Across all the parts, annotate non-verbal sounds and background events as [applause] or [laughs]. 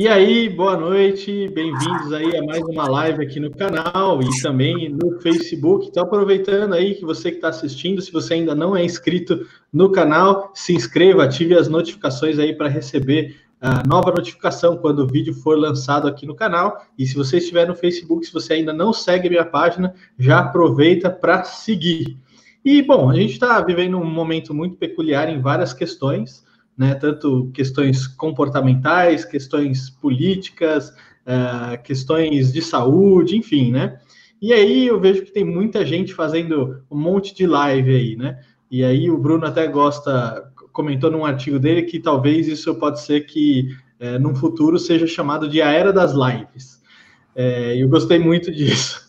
E aí, boa noite, bem-vindos aí a mais uma live aqui no canal e também no Facebook. Então, aproveitando aí que você que está assistindo, se você ainda não é inscrito no canal, se inscreva, ative as notificações aí para receber a nova notificação quando o vídeo for lançado aqui no canal. E se você estiver no Facebook, se você ainda não segue a minha página, já aproveita para seguir. E, bom, a gente está vivendo um momento muito peculiar em várias questões né? Tanto questões comportamentais, questões políticas, uh, questões de saúde, enfim, né? E aí eu vejo que tem muita gente fazendo um monte de live aí, né? E aí o Bruno até gosta, comentou num artigo dele que talvez isso pode ser que é, num futuro seja chamado de a era das lives. É, eu gostei muito [laughs] disso.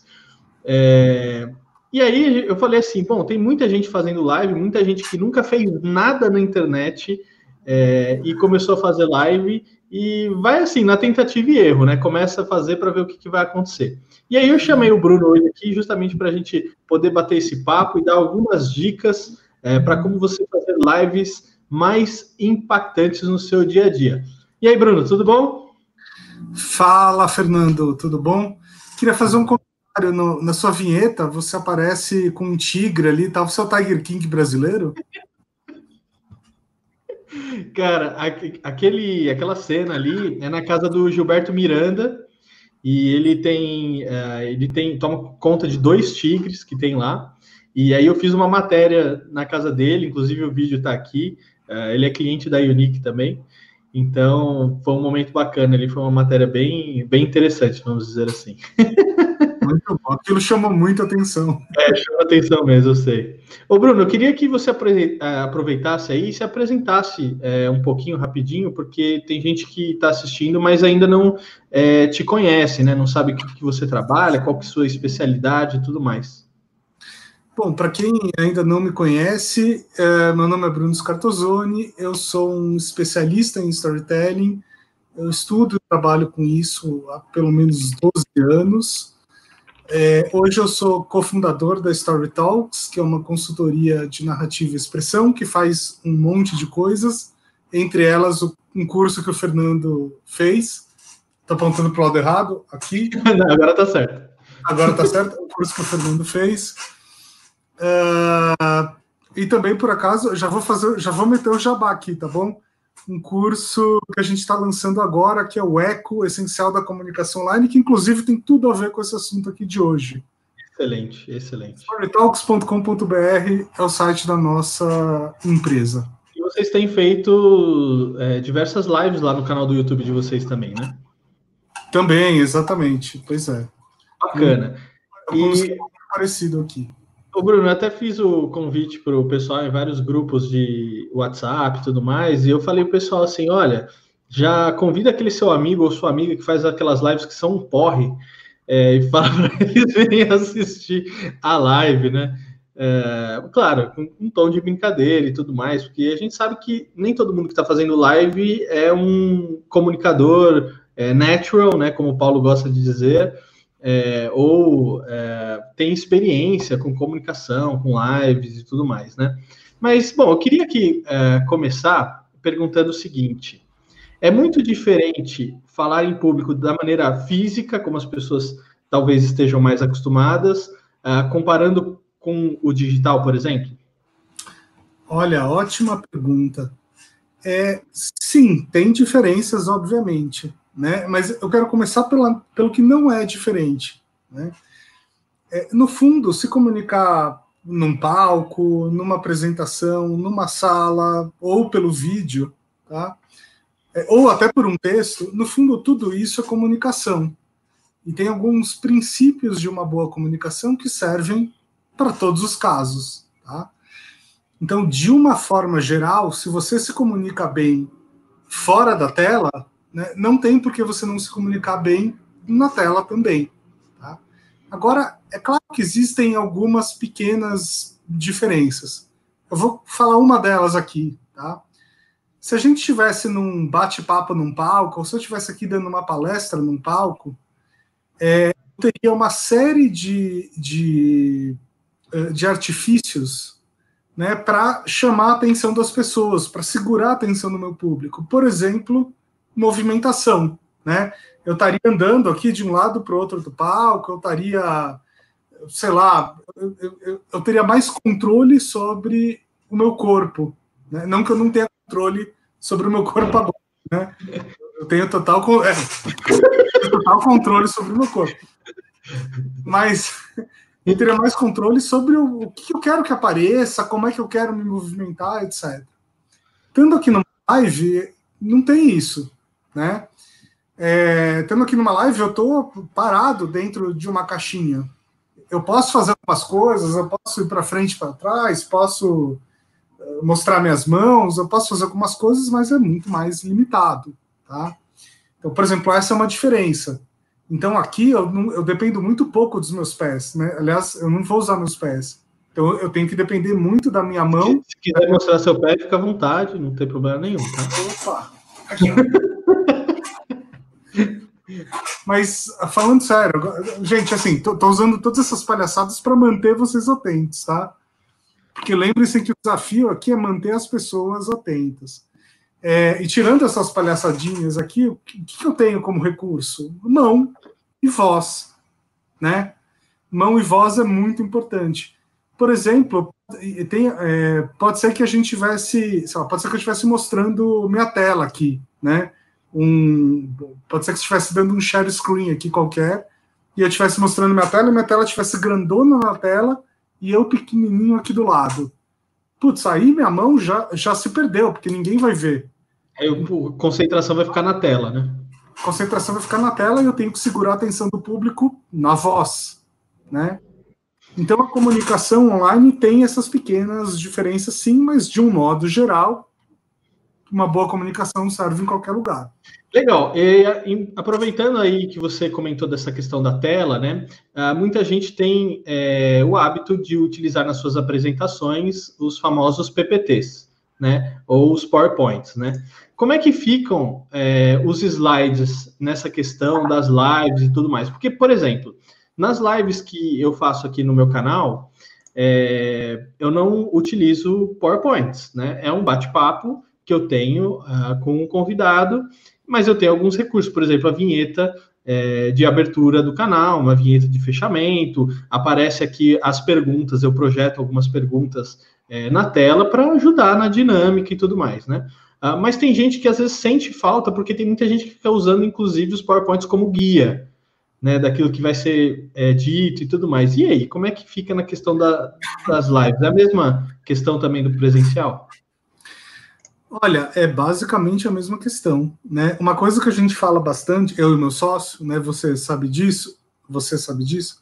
É, e aí eu falei assim, bom, tem muita gente fazendo live, muita gente que nunca fez nada na internet é, e começou a fazer live e vai assim, na tentativa e erro, né? Começa a fazer para ver o que, que, vai acontecer. E aí eu chamei o Bruno hoje aqui justamente para a gente poder bater esse papo e dar algumas dicas é, para como você fazer lives mais impactantes no seu dia a dia. E aí, Bruno, tudo bom? Fala, Fernando, tudo bom? Queria fazer um comentário no, na sua vinheta. Você aparece com um tigre ali, tá? Você é o Tiger King brasileiro? Cara, aquele, aquela cena ali é na casa do Gilberto Miranda e ele tem, uh, ele tem toma conta de dois tigres que tem lá. E aí eu fiz uma matéria na casa dele, inclusive o vídeo está aqui. Uh, ele é cliente da Unique também. Então foi um momento bacana, ele foi uma matéria bem, bem interessante, vamos dizer assim. [laughs] Muito bom. Aquilo chama muita atenção. É, chama atenção mesmo, eu sei. Ô, Bruno, eu queria que você é, aproveitasse aí e se apresentasse é, um pouquinho rapidinho, porque tem gente que está assistindo, mas ainda não é, te conhece, né? Não sabe o que, que você trabalha, qual que é a sua especialidade e tudo mais. Bom, para quem ainda não me conhece, é, meu nome é Bruno Scartozoni, eu sou um especialista em storytelling, eu estudo e trabalho com isso há pelo menos 12 anos. É, hoje eu sou cofundador da Story Talks, que é uma consultoria de narrativa e expressão que faz um monte de coisas, entre elas um curso que o Fernando fez. Estou apontando para o lado errado aqui. [laughs] Não, agora está certo. Agora está certo, o curso que o Fernando fez. Uh, e também, por acaso, já vou fazer, já vou meter o jabá aqui, tá bom? Um curso que a gente está lançando agora, que é o Eco Essencial da Comunicação Online, que inclusive tem tudo a ver com esse assunto aqui de hoje. Excelente, excelente. Storytalks.com.br é o site da nossa empresa. E vocês têm feito é, diversas lives lá no canal do YouTube de vocês também, né? Também, exatamente. Pois é. Bacana. Um e... parecido aqui. Ô Bruno, eu até fiz o convite para o pessoal em vários grupos de WhatsApp e tudo mais, e eu falei pro pessoal assim: olha, já convida aquele seu amigo ou sua amiga que faz aquelas lives que são um porre, é, e [laughs] fala para eles virem assistir a live, né? É, claro, com um tom de brincadeira e tudo mais, porque a gente sabe que nem todo mundo que está fazendo live é um comunicador é, natural, né? Como o Paulo gosta de dizer é, ou é, tem experiência com comunicação, com lives e tudo mais, né? Mas, bom, eu queria aqui é, começar perguntando o seguinte: é muito diferente falar em público da maneira física, como as pessoas talvez estejam mais acostumadas, é, comparando com o digital, por exemplo? Olha, ótima pergunta. É, sim, tem diferenças, obviamente né? Mas eu quero começar pela, pelo que não é diferente, né? É, no fundo, se comunicar num palco, numa apresentação, numa sala ou pelo vídeo, tá? É, ou até por um texto, no fundo tudo isso é comunicação. E tem alguns princípios de uma boa comunicação que servem para todos os casos, tá? Então, de uma forma geral, se você se comunica bem fora da tela, né, não tem por que você não se comunicar bem na tela também. Tá? Agora, é claro que existem algumas pequenas diferenças. Eu vou falar uma delas aqui. Tá? Se a gente estivesse num bate-papo num palco, ou se eu estivesse aqui dando uma palestra num palco, é, teria uma série de, de, eh, de artifícios né, para chamar a atenção das pessoas, para segurar a atenção do meu público. Por exemplo, movimentação. né? Eu estaria andando aqui de um lado para o outro do palco, eu estaria, sei lá, eu, eu, eu, teria mais controle sobre o meu corpo, né? Não que eu não tenha controle sobre o meu corpo agora, né? Eu tenho total, é, total controle sobre o meu corpo. Mas eu teria mais controle sobre o, o que eu quero que apareça, como é que eu quero me movimentar, etc. Estando aqui no live, não tem isso, né? É, tendo aqui numa live, eu estou parado dentro de uma caixinha. Eu posso fazer algumas coisas, eu posso ir para frente, para trás, posso eh, mostrar minhas mãos, eu posso fazer algumas coisas, mas é muito mais limitado, tá? Então, por exemplo, essa é uma diferença. Então, aqui eu, eu dependo muito pouco dos meus pés, né? Aliás, eu não vou usar meus pés. Então, eu tenho que depender muito da minha mão. Se quiser mostrar seu pé, fica à vontade, não tem problema nenhum. Tá? Opa! Aqui, Mas, falando sério, gente, assim, tô, tô usando todas essas palhaçadas para manter vocês atentos, tá? Porque lembrem-se que o desafio aqui é manter as pessoas atentas. É, e tirando essas palhaçadinhas aqui, o que, que eu tenho como recurso? Mão e voz, né? Mão e voz é muito importante. Por exemplo, tem, é, pode ser que a gente tivesse, lá, pode ser que eu estivesse mostrando minha tela aqui, né? Um, pode ser que estivesse dando um share screen aqui qualquer e eu estivesse mostrando minha tela e minha tela estivesse grandona na tela e eu pequenininho aqui do lado. Putz, aí minha mão já, já se perdeu, porque ninguém vai ver. Aí a concentração vai ficar na tela, né? Concentração vai ficar na tela e eu tenho que segurar a atenção do público na voz, né? Então a comunicação online tem essas pequenas diferenças, sim, mas de um modo geral, uma boa comunicação serve em qualquer lugar. Legal. E, aproveitando aí que você comentou dessa questão da tela, né? Ah, muita gente tem é, o hábito de utilizar nas suas apresentações os famosos PPTs, né? Ou os PowerPoints, né? Como é que ficam é, os slides nessa questão das lives e tudo mais? Porque, por exemplo, nas lives que eu faço aqui no meu canal, é, eu não utilizo PowerPoints, né? É um bate-papo que eu tenho uh, com um convidado, mas eu tenho alguns recursos, por exemplo, a vinheta é, de abertura do canal, uma vinheta de fechamento, aparece aqui as perguntas, eu projeto algumas perguntas é, na tela para ajudar na dinâmica e tudo mais, né? Uh, mas tem gente que às vezes sente falta, porque tem muita gente que fica usando, inclusive, os PowerPoints como guia né, daquilo que vai ser é, dito e tudo mais. E aí, como é que fica na questão da, das lives? É a mesma questão também do presencial? Olha, é basicamente a mesma questão, né? Uma coisa que a gente fala bastante, eu e meu sócio, né? Você sabe disso? Você sabe disso?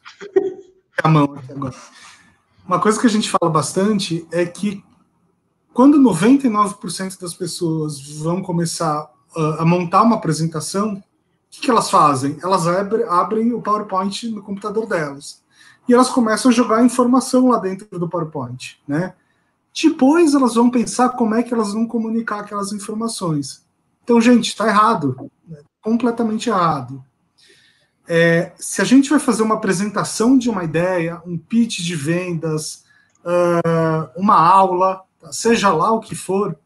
a mão aqui agora. Uma coisa que a gente fala bastante é que quando 99% das pessoas vão começar a montar uma apresentação, o que, que elas fazem? Elas abre, abrem o PowerPoint no computador delas. E elas começam a jogar informação lá dentro do PowerPoint, né? Depois elas vão pensar como é que elas vão comunicar aquelas informações. Então, gente, está errado. Né? Completamente errado. É, se a gente vai fazer uma apresentação de uma ideia, um pitch de vendas, uh, uma aula, seja lá o que for,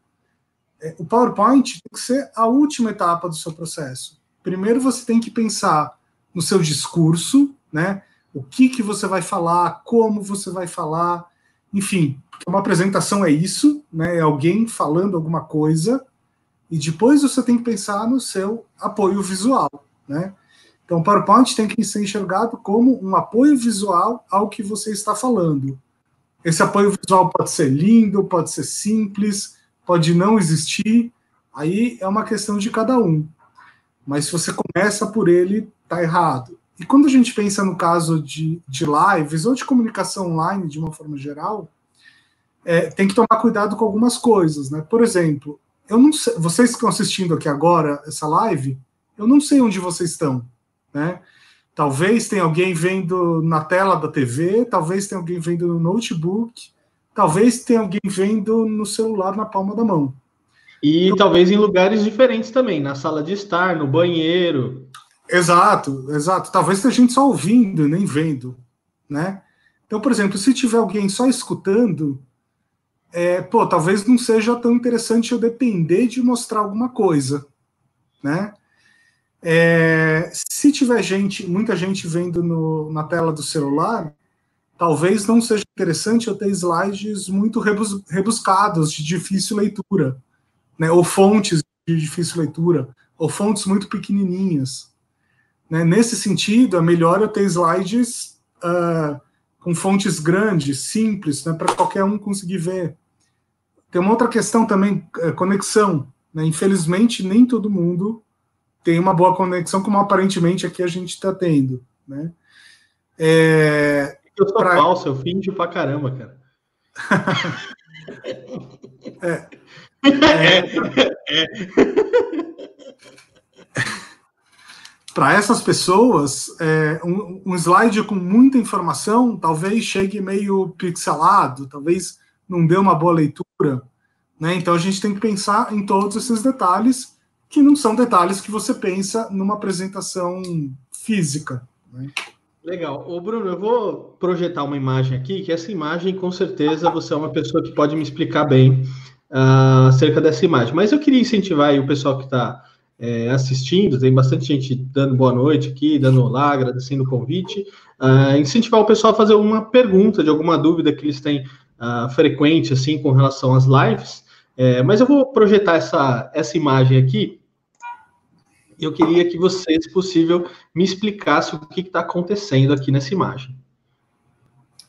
é, o PowerPoint tem que ser a última etapa do seu processo primeiro você tem que pensar no seu discurso, né? O que, que você vai falar, como você vai falar, enfim, uma apresentação é isso, né? É alguém falando alguma coisa, e depois você tem que pensar no seu apoio visual, né? Então, o PowerPoint tem que ser enxergado como um apoio visual ao que você está falando. Esse apoio visual pode ser lindo, pode ser simples, pode não existir. Aí é uma questão de cada um. Mas se você começa por ele, tá errado. E quando a gente pensa no caso de, de lives ou de comunicação online de uma forma geral, é, tem que tomar cuidado com algumas coisas, né? Por exemplo, eu não sei, vocês que estão assistindo aqui agora essa live, eu não sei onde vocês estão, né? Talvez tenha alguém vendo na tela da TV, talvez tenha alguém vendo no notebook, talvez tenha alguém vendo no celular na palma da mão. E então, talvez em lugares diferentes também, na sala de estar, no banheiro. Exato, exato. Talvez tenha gente só ouvindo, nem vendo, né? Então, por exemplo, se tiver alguém só escutando, é, pô, talvez não seja tão interessante eu depender de mostrar alguma coisa, né? É, se tiver gente, muita gente vendo no, na tela do celular, talvez não seja interessante eu ter slides muito rebus, rebuscados, de difícil leitura, né? ou fontes de difícil leitura, ou fontes muito pequenininhas. Né? Nesse sentido, é melhor eu ter slides uh, com fontes grandes, simples, né, para qualquer um conseguir ver. Tem uma outra questão também, é, conexão. Né? Infelizmente, nem todo mundo tem uma boa conexão, como aparentemente aqui a gente está tendo. Né? É, eu sou pra... falso, eu finge pra caramba, cara. [laughs] [laughs] é. É. é. [laughs] Para essas pessoas, é, um, um, slide com muita informação talvez chegue meio pixelado, talvez não dê uma boa leitura. Né? Então a gente tem que pensar em todos esses detalhes, que não são detalhes que você pensa numa apresentação física. Né? Legal. Ô, Bruno, eu vou projetar uma imagem aqui, que essa imagem, com certeza, você é uma pessoa que pode me explicar bem uh, acerca dessa imagem. Mas eu queria incentivar o pessoal que está é, assistindo, tem bastante gente dando boa noite aqui, dando olá, agradecendo o convite, uh, incentivar o pessoal a fazer alguma pergunta de alguma dúvida que eles têm uh, frequente, assim, com relação às lives, é, mas eu vou projetar essa, essa imagem aqui, eu queria que você, se possível, me explicasse o que está acontecendo aqui nessa imagem.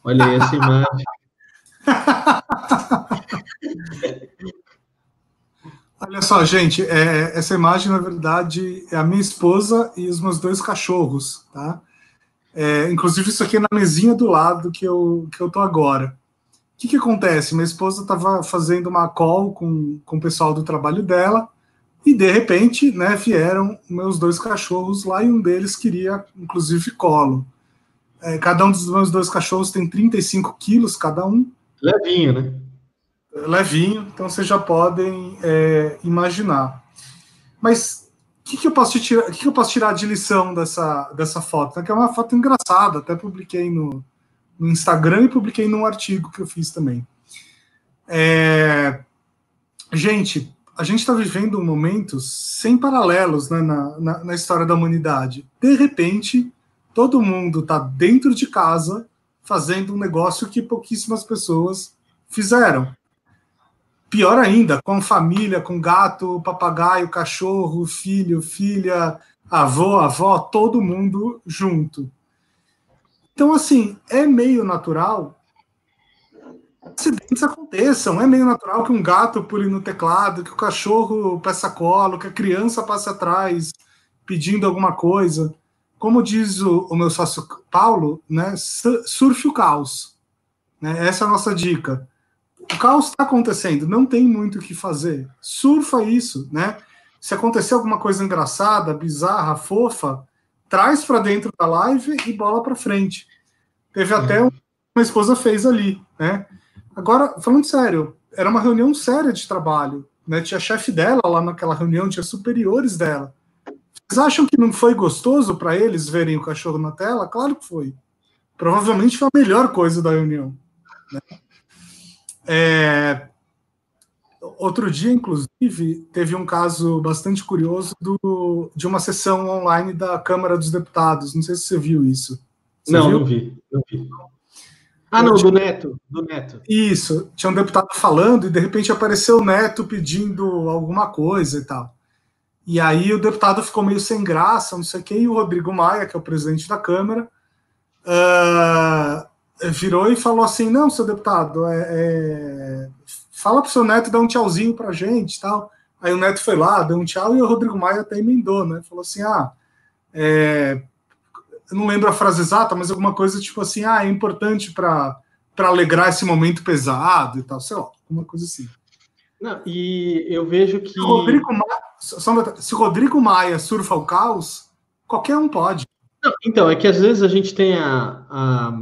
Olha aí essa imagem. [laughs] Olha só, gente, é, essa imagem, na verdade, é a minha esposa e os meus dois cachorros, tá? É, inclusive, isso aqui é na mesinha do lado que eu, que eu tô agora. O que, que acontece? Minha esposa estava fazendo uma call com, com o pessoal do trabalho dela e, de repente, né, vieram meus dois cachorros lá e um deles queria, inclusive, colo. É, cada um dos meus dois cachorros tem 35 quilos cada um. Levinho, né? Levinho, então vocês já podem é, imaginar. Mas o que, que, eu posso tirar, que, que, eu posso tirar de lição dessa, dessa foto? Que é uma foto engraçada, até publiquei no, no Instagram e publiquei num artigo que eu fiz também. É, gente, a gente está vivendo momentos sem paralelos né, na, na, na história da humanidade. De repente, todo mundo está dentro de casa fazendo um negócio que pouquíssimas pessoas fizeram. Pior ainda, com família, com gato, papagaio, cachorro, filho, filha, avô, avó, todo mundo junto. Então, assim, é meio natural acidentes aconteçam. É meio natural que um gato pule no teclado, que o cachorro peça colo, que a criança passe atrás pedindo alguma coisa. Como diz o, o meu sócio Paulo, né, surfe o caos. Né? Essa é a nossa dica o caos está acontecendo, não tem muito o que fazer. Surfa isso, né? Se acontecer alguma coisa engraçada, bizarra, fofa, traz para dentro da live e bola para frente. Teve é. até uma esposa fez ali, né? Agora, falando sério, era uma reunião séria de trabalho, né? Tinha chefe dela lá naquela reunião, tinha superiores dela. Vocês acham que não foi gostoso para eles verem o cachorro na tela? Claro que foi. Provavelmente foi a melhor coisa da reunião. Né? É, outro dia, inclusive, teve um caso bastante curioso do, de uma sessão online da Câmara dos Deputados. Não sei se você viu isso. Você não, viu? não vi, não vi. Ah, não, do Neto, do Neto. Isso, tinha um deputado falando e de repente apareceu o Neto pedindo alguma coisa e tal. E aí o deputado ficou meio sem graça, não sei o quê, e o Rodrigo Maia, que é o presidente da Câmara, uh, virou e falou assim: não, seu deputado, é, é... fala para o seu neto dar um tchauzinho para a gente tal. Aí o neto foi lá, deu um tchau e o Rodrigo Maia até emendou, né? Falou assim: ah, é... eu não lembro a frase exata, mas alguma coisa tipo assim: ah, é importante para alegrar esse momento pesado e tal, sei lá, alguma coisa assim. Não, e eu vejo que. Se Rodrigo Maia, se Rodrigo Maia surfa o caos, qualquer um pode. Não, então, é que às vezes a gente tem a, a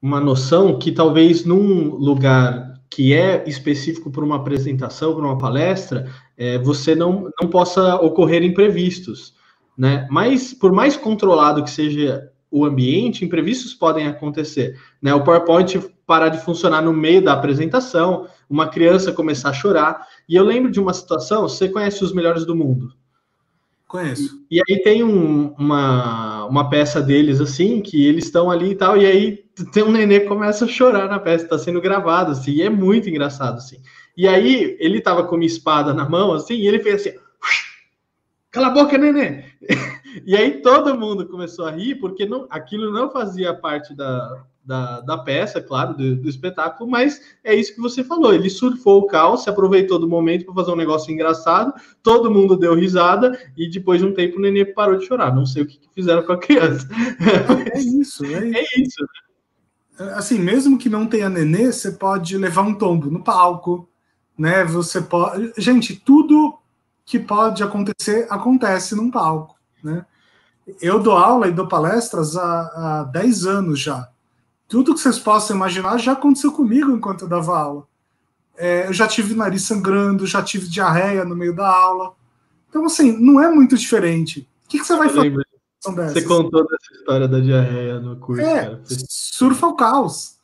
uma noção que talvez num lugar que é específico para uma apresentação, para uma palestra, é, você não, não possa ocorrer imprevistos, né? Mas por mais controlado que seja o ambiente, imprevistos podem acontecer, né? O PowerPoint parar de funcionar no meio da apresentação, uma criança começar a chorar. E eu lembro de uma situação, você conhece os melhores do mundo? Conheço. E, e aí tem um, uma, uma peça deles, assim, que eles estão ali e tal, e aí tem um nenê que começa a chorar na peça, está sendo gravado, assim, e é muito engraçado, assim. E aí ele tava com uma espada na mão, assim, e ele fez assim, cala a boca, nenê! [laughs] e aí todo mundo começou a rir, porque não, aquilo não fazia parte da, da, da peça, claro, do, do, espetáculo, mas é isso que você falou. Ele surfou o caos, se aproveitou do momento para fazer um negócio engraçado, todo mundo deu risada e depois de um tempo o nenê parou de chorar. Não sei o que, que fizeram com a criança. É isso, é, é isso. Assim, mesmo que não tenha nenê, você pode levar um tombo no palco, né? Você pode. Gente, tudo que pode acontecer acontece num palco, né? Eu dou aula e dou palestras há, há 10 anos já tudo que vocês possam imaginar já aconteceu comigo enquanto eu dava aula. É, eu já tive nariz sangrando, já tive diarreia no meio da aula. Então, assim, não é muito diferente. O que, que você vai fazer? Você contou dessa história da diarreia no curso. É, cara. surfa o caos.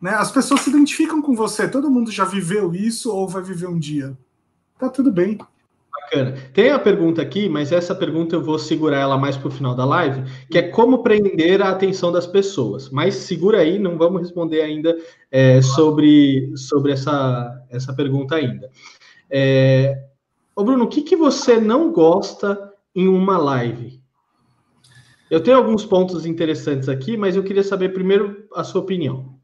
Né? As pessoas se identificam com você. Todo mundo já viveu isso ou vai viver um dia. Tá tudo bem. Bacana. Tem a pergunta aqui, mas essa pergunta eu vou segurar ela mais para o final da live, que é como prender a atenção das pessoas. Mas segura aí, não vamos responder ainda é, sobre, sobre essa, essa pergunta ainda. É, ô Bruno, o que, que você não gosta em uma live? Eu tenho alguns pontos interessantes aqui, mas eu queria saber primeiro a sua opinião.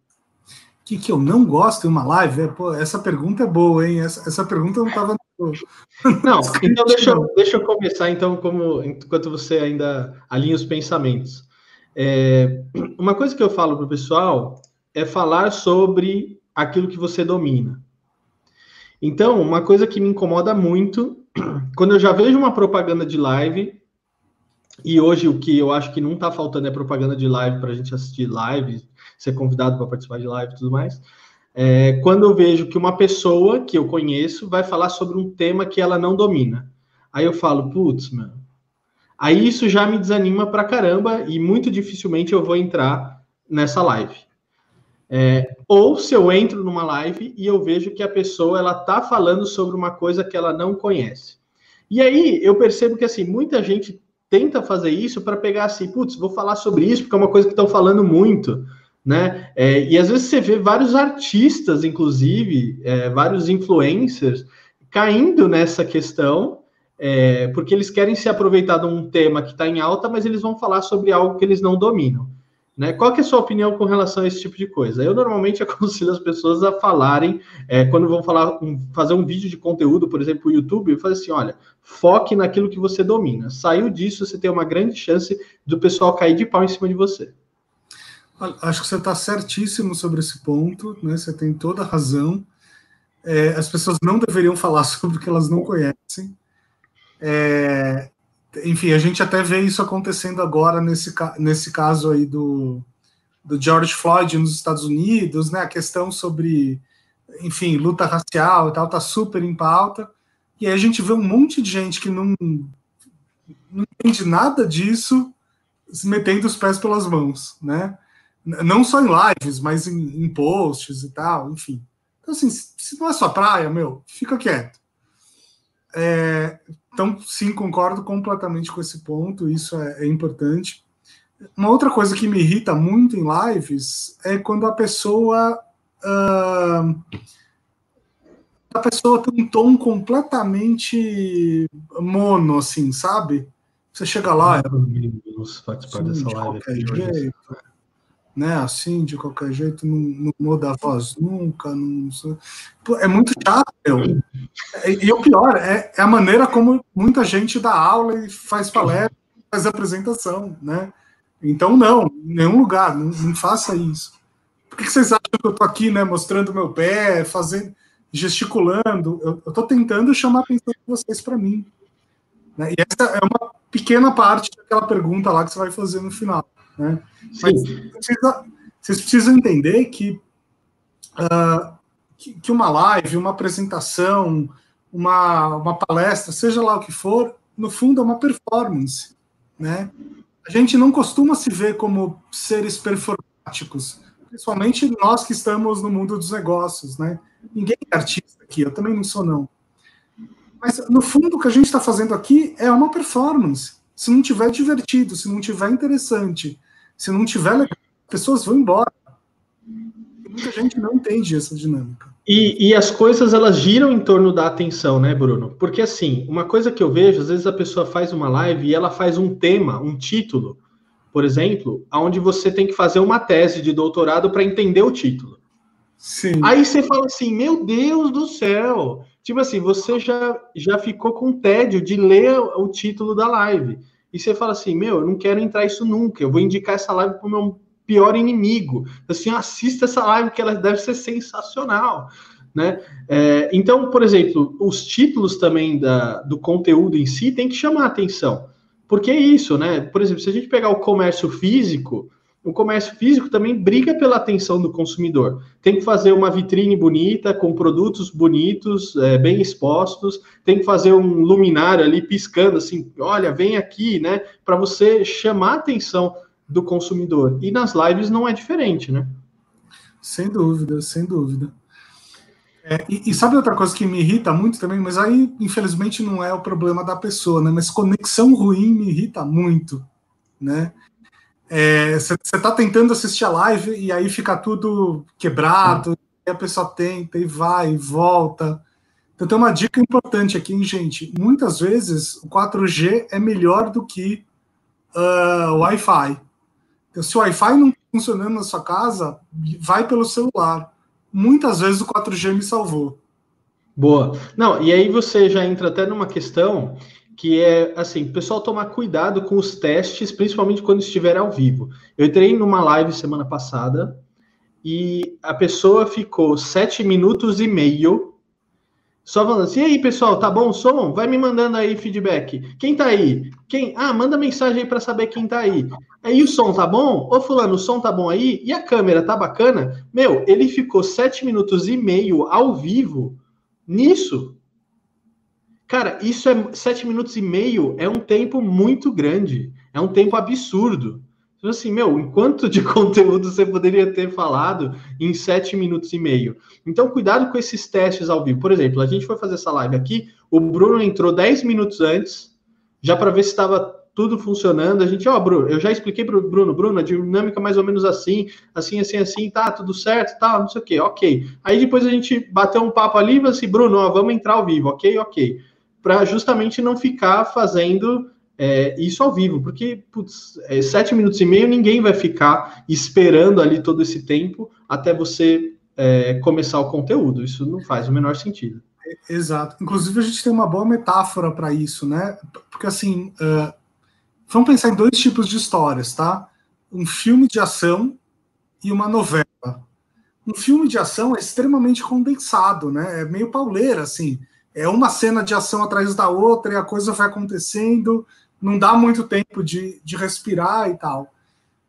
O que, que eu não gosto em uma live? É, pô, essa pergunta é boa, hein? Essa, essa pergunta não estava não, [laughs] então deixa eu, deixa eu começar, então, como enquanto você ainda alinha os pensamentos. É, uma coisa que eu falo para o pessoal é falar sobre aquilo que você domina. Então, uma coisa que me incomoda muito, [clears throat] quando eu já vejo uma propaganda de live, e hoje o que eu acho que não está faltando é propaganda de live para a gente assistir live, ser convidado para participar de live e tudo mais é, quando eu vejo que uma pessoa que eu conheço vai falar sobre um tema que ela não domina. Aí eu falo, putz, mano. Aí isso já me desanima pra caramba e muito dificilmente eu vou entrar nessa live. É, ou se eu entro numa live e eu vejo que a pessoa ela tá falando sobre uma coisa que ela não conhece. E aí eu percebo que assim muita gente tenta fazer isso para pegar assim, putz, vou falar sobre isso porque é uma coisa que estão falando muito né? É, e às vezes você vê vários artistas, inclusive, é, vários influencers, caindo nessa questão, é, porque eles querem se aproveitar de um tema que está em alta, mas eles vão falar sobre algo que eles não dominam. Né? Qual é a sua opinião com relação a esse tipo de coisa? Eu normalmente [laughs] aconselho as pessoas a falarem, é, quando vão falar, um, fazer um vídeo de conteúdo, por exemplo, o YouTube, eu falo assim: olha, foque naquilo que você domina. Saiu disso, você tem uma grande chance do pessoal cair de pau em cima de você. Acho que você está certíssimo sobre esse ponto, né? Você tem toda a razão. É, as pessoas não deveriam falar [laughs] sobre o que elas não conhecem. É, enfim, a gente até vê isso acontecendo agora nesse, nesse caso aí do, do George Floyd nos Estados Unidos, né? A questão sobre, enfim, luta racial e tal, tá super em pauta. E aí a gente vê um monte de gente que não, não entende nada disso metendo os pés pelas mãos, né? Não só em lives, mas em, em posts e tal, enfim. Então, assim, se não é sua praia, meu, fica quieto. É, então, sim, concordo completamente com esse ponto, isso é, é, importante. Uma outra coisa que me irrita muito em lives é quando a pessoa. Uh, a pessoa tem um tom completamente mono, assim, sabe? Você chega lá. Vamos participar dessa live. De jeito, né? Assim, de qualquer jeito, não, não muda a voz nunca. Não... É muito chato, meu. E, e o pior é, é, a maneira como muita gente dá aula e faz palestra, faz apresentação, né? Então, não, em nenhum lugar, não, não faça isso. Por que vocês acham que eu tô aqui, né, mostrando meu pé, fazendo, gesticulando? Eu, eu tô tentando chamar a atenção de vocês para mim. Né? E essa é uma pequena parte daquela pergunta lá que você vai fazer no final. Né? Mas precisa, vocês precisam entender que, uh, que, que, uma live, uma apresentação, uma, uma palestra, seja lá o que for, no fundo é uma performance. Né? A gente não costuma se ver como seres performáticos, principalmente nós que estamos no mundo dos negócios. Né? Ninguém é artista aqui, eu também não sou, não. Mas, no fundo, o que a gente está fazendo aqui é uma performance. Se não tiver divertido, se não tiver interessante, se não tiver as pessoas vão embora. Muita gente não entende essa dinâmica. E, e, as coisas elas giram em torno da atenção, né, Bruno? Porque assim, uma coisa que eu vejo, às vezes a pessoa faz uma live e ela faz um tema, um título, por exemplo, onde você tem que fazer uma tese de doutorado para entender o título. Sim. Aí você fala assim, meu Deus do céu! Tipo assim, você já, já ficou com tédio de ler o título da live. E você fala assim, meu, eu não quero entrar isso nunca, eu vou indicar essa live para o meu pior inimigo. Assim, assista essa live que ela deve ser sensacional. Né? É, então, por exemplo, os títulos também da, do conteúdo em si tem que chamar a atenção. Porque é isso, né? Por exemplo, se a gente pegar o comércio físico, o comércio físico também briga pela atenção do consumidor. Tem que fazer uma vitrine bonita, com produtos bonitos, é, bem expostos, tem que fazer um luminário ali piscando, assim, olha, vem aqui, né? Para você chamar a atenção do consumidor. E nas lives não é diferente, né? Sem dúvida, sem dúvida. É, e, e, sabe outra coisa que me irrita muito também, mas aí, infelizmente, não é o problema da pessoa, né? Mas conexão ruim me irrita muito, né? Você é, está tentando assistir a live e aí fica tudo quebrado, e a pessoa tenta e vai e volta. Então tem uma dica importante aqui, hein, gente. Muitas vezes o 4G é melhor do que uh, o Wi-Fi. Então, se o Wi-Fi não está funcionando na sua casa, vai pelo celular. Muitas vezes o 4G me salvou. Boa. Não, e aí você já entra até numa questão que é assim, pessoal tomar cuidado com os testes, principalmente quando estiver ao vivo. Eu entrei numa live semana passada e a pessoa ficou sete minutos e meio só falando assim, e aí, pessoal, tá bom o som? Vai me mandando aí feedback. Quem tá aí? Quem? Ah, manda mensagem aí para saber quem tá aí. Aí o som tá bom? Ô, fulano, o som tá bom aí? E a câmera tá bacana? Meu, ele ficou sete minutos e meio ao vivo nisso. Cara, isso é sete minutos e meio é um tempo muito grande, é um tempo absurdo. Então, assim, meu, enquanto de [laughs] conteúdo você poderia ter falado em sete minutos e meio? Então, cuidado com esses testes ao vivo. Por exemplo, a gente foi fazer essa live aqui, o Bruno entrou dez minutos antes, já para ver se estava tudo funcionando. A gente, ó, oh, Bruno, eu já expliquei para o Bruno, Bruno, a dinâmica mais ou menos assim, assim, assim, assim, tá, tudo certo, tá, não sei o quê, ok. Aí depois a gente bateu um papo ali e assim, Bruno, ó, vamos entrar ao vivo, ok, ok para justamente não ficar fazendo é, isso ao vivo, porque putz, é, sete minutos e meio ninguém vai ficar esperando ali todo esse tempo até você é, começar o conteúdo. Isso não faz o menor sentido. Exato. Inclusive a gente tem uma boa metáfora para isso, né? Porque assim, uh, vamos pensar em dois tipos de histórias, tá? Um filme de ação e uma novela. Um filme de ação é extremamente condensado, né? É meio pauleira, assim é uma cena de ação atrás da outra e a coisa vai acontecendo, não dá muito tempo de, de respirar e tal.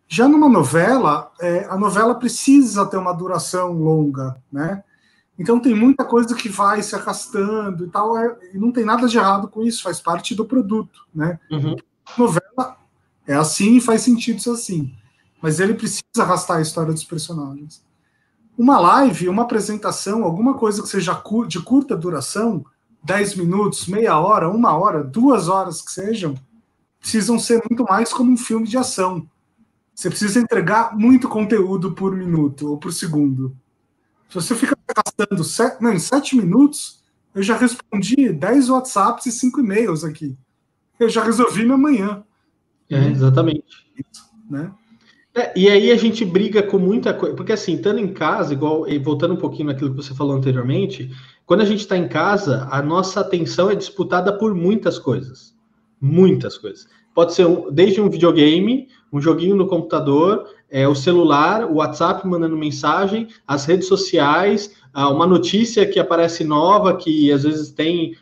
Já numa novela, é, a novela precisa ter uma duração longa, né? Então tem muita coisa que vai se arrastando e tal, é, e não tem nada de errado com isso, faz parte do produto, né? Uhum. Novela é assim e faz sentido ser assim, mas ele precisa arrastar a história dos personagens. Uma live, uma apresentação, alguma coisa que seja de curta duração, 10 minutos, meia hora, uma hora, duas horas que sejam, precisam ser muito mais como um filme de ação. Você precisa entregar muito conteúdo por minuto ou por segundo. Se você fica gastando sete, não, em sete minutos, eu já respondi 10 WhatsApps e 5 e-mails aqui. Eu já resolvi minha manhã. É, exatamente. Né? É, e aí a gente briga com muita coisa, porque assim, estando em casa, igual, voltando um pouquinho naquilo que você falou anteriormente, quando a gente está em casa, a nossa atenção é disputada por muitas coisas. Muitas coisas. Pode ser um, desde um videogame, um joguinho no computador, é, o celular, o WhatsApp mandando mensagem, as redes sociais, uma notícia que aparece nova, que às vezes tem,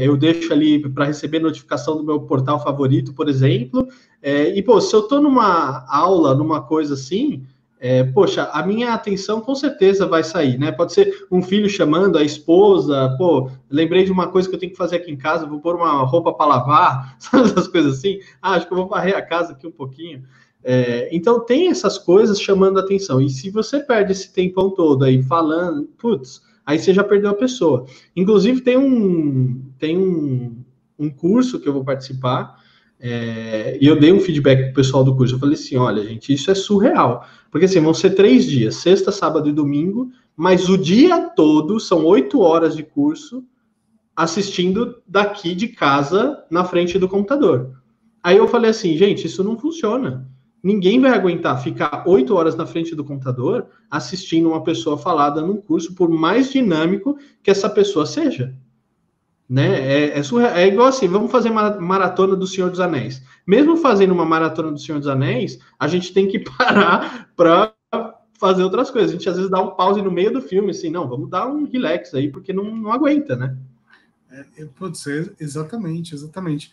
eu deixo ali para receber notificação do meu portal favorito, por exemplo. É, e, pô, se eu estou numa aula, numa coisa assim, é, poxa, a minha atenção com certeza vai sair, né? Pode ser um filho chamando, a esposa, pô, lembrei de uma coisa que eu tenho que fazer aqui em casa, vou pôr uma roupa para lavar, [laughs] sabe essas coisas assim? Ah, acho que eu vou varrer a casa aqui um pouquinho. É, então tem essas coisas chamando a atenção. E se você perde esse tempão todo aí falando, putz, aí você já perdeu a pessoa. Inclusive, tem um, tem um, um curso que eu vou participar, é, e eu dei um feedback pro pessoal do curso. Eu falei assim: olha, gente, isso é surreal. Porque assim, vão ser três dias, sexta, sábado e domingo, mas o dia todo são oito horas de curso assistindo daqui de casa na frente do computador. Aí eu falei assim, gente, isso não funciona. Ninguém vai aguentar ficar oito horas na frente do computador assistindo uma pessoa falada num curso, por mais dinâmico que essa pessoa seja. Né? É, é, é, igual assim, vamos fazer uma maratona do Senhor dos Anéis. Mesmo fazendo uma maratona do Senhor dos Anéis, a gente tem que [laughs] parar para fazer outras coisas. A gente às vezes dá um pause no meio do filme, assim, não, vamos dar um relax aí, porque não, não aguenta, né? É, pode ser, exatamente, exatamente.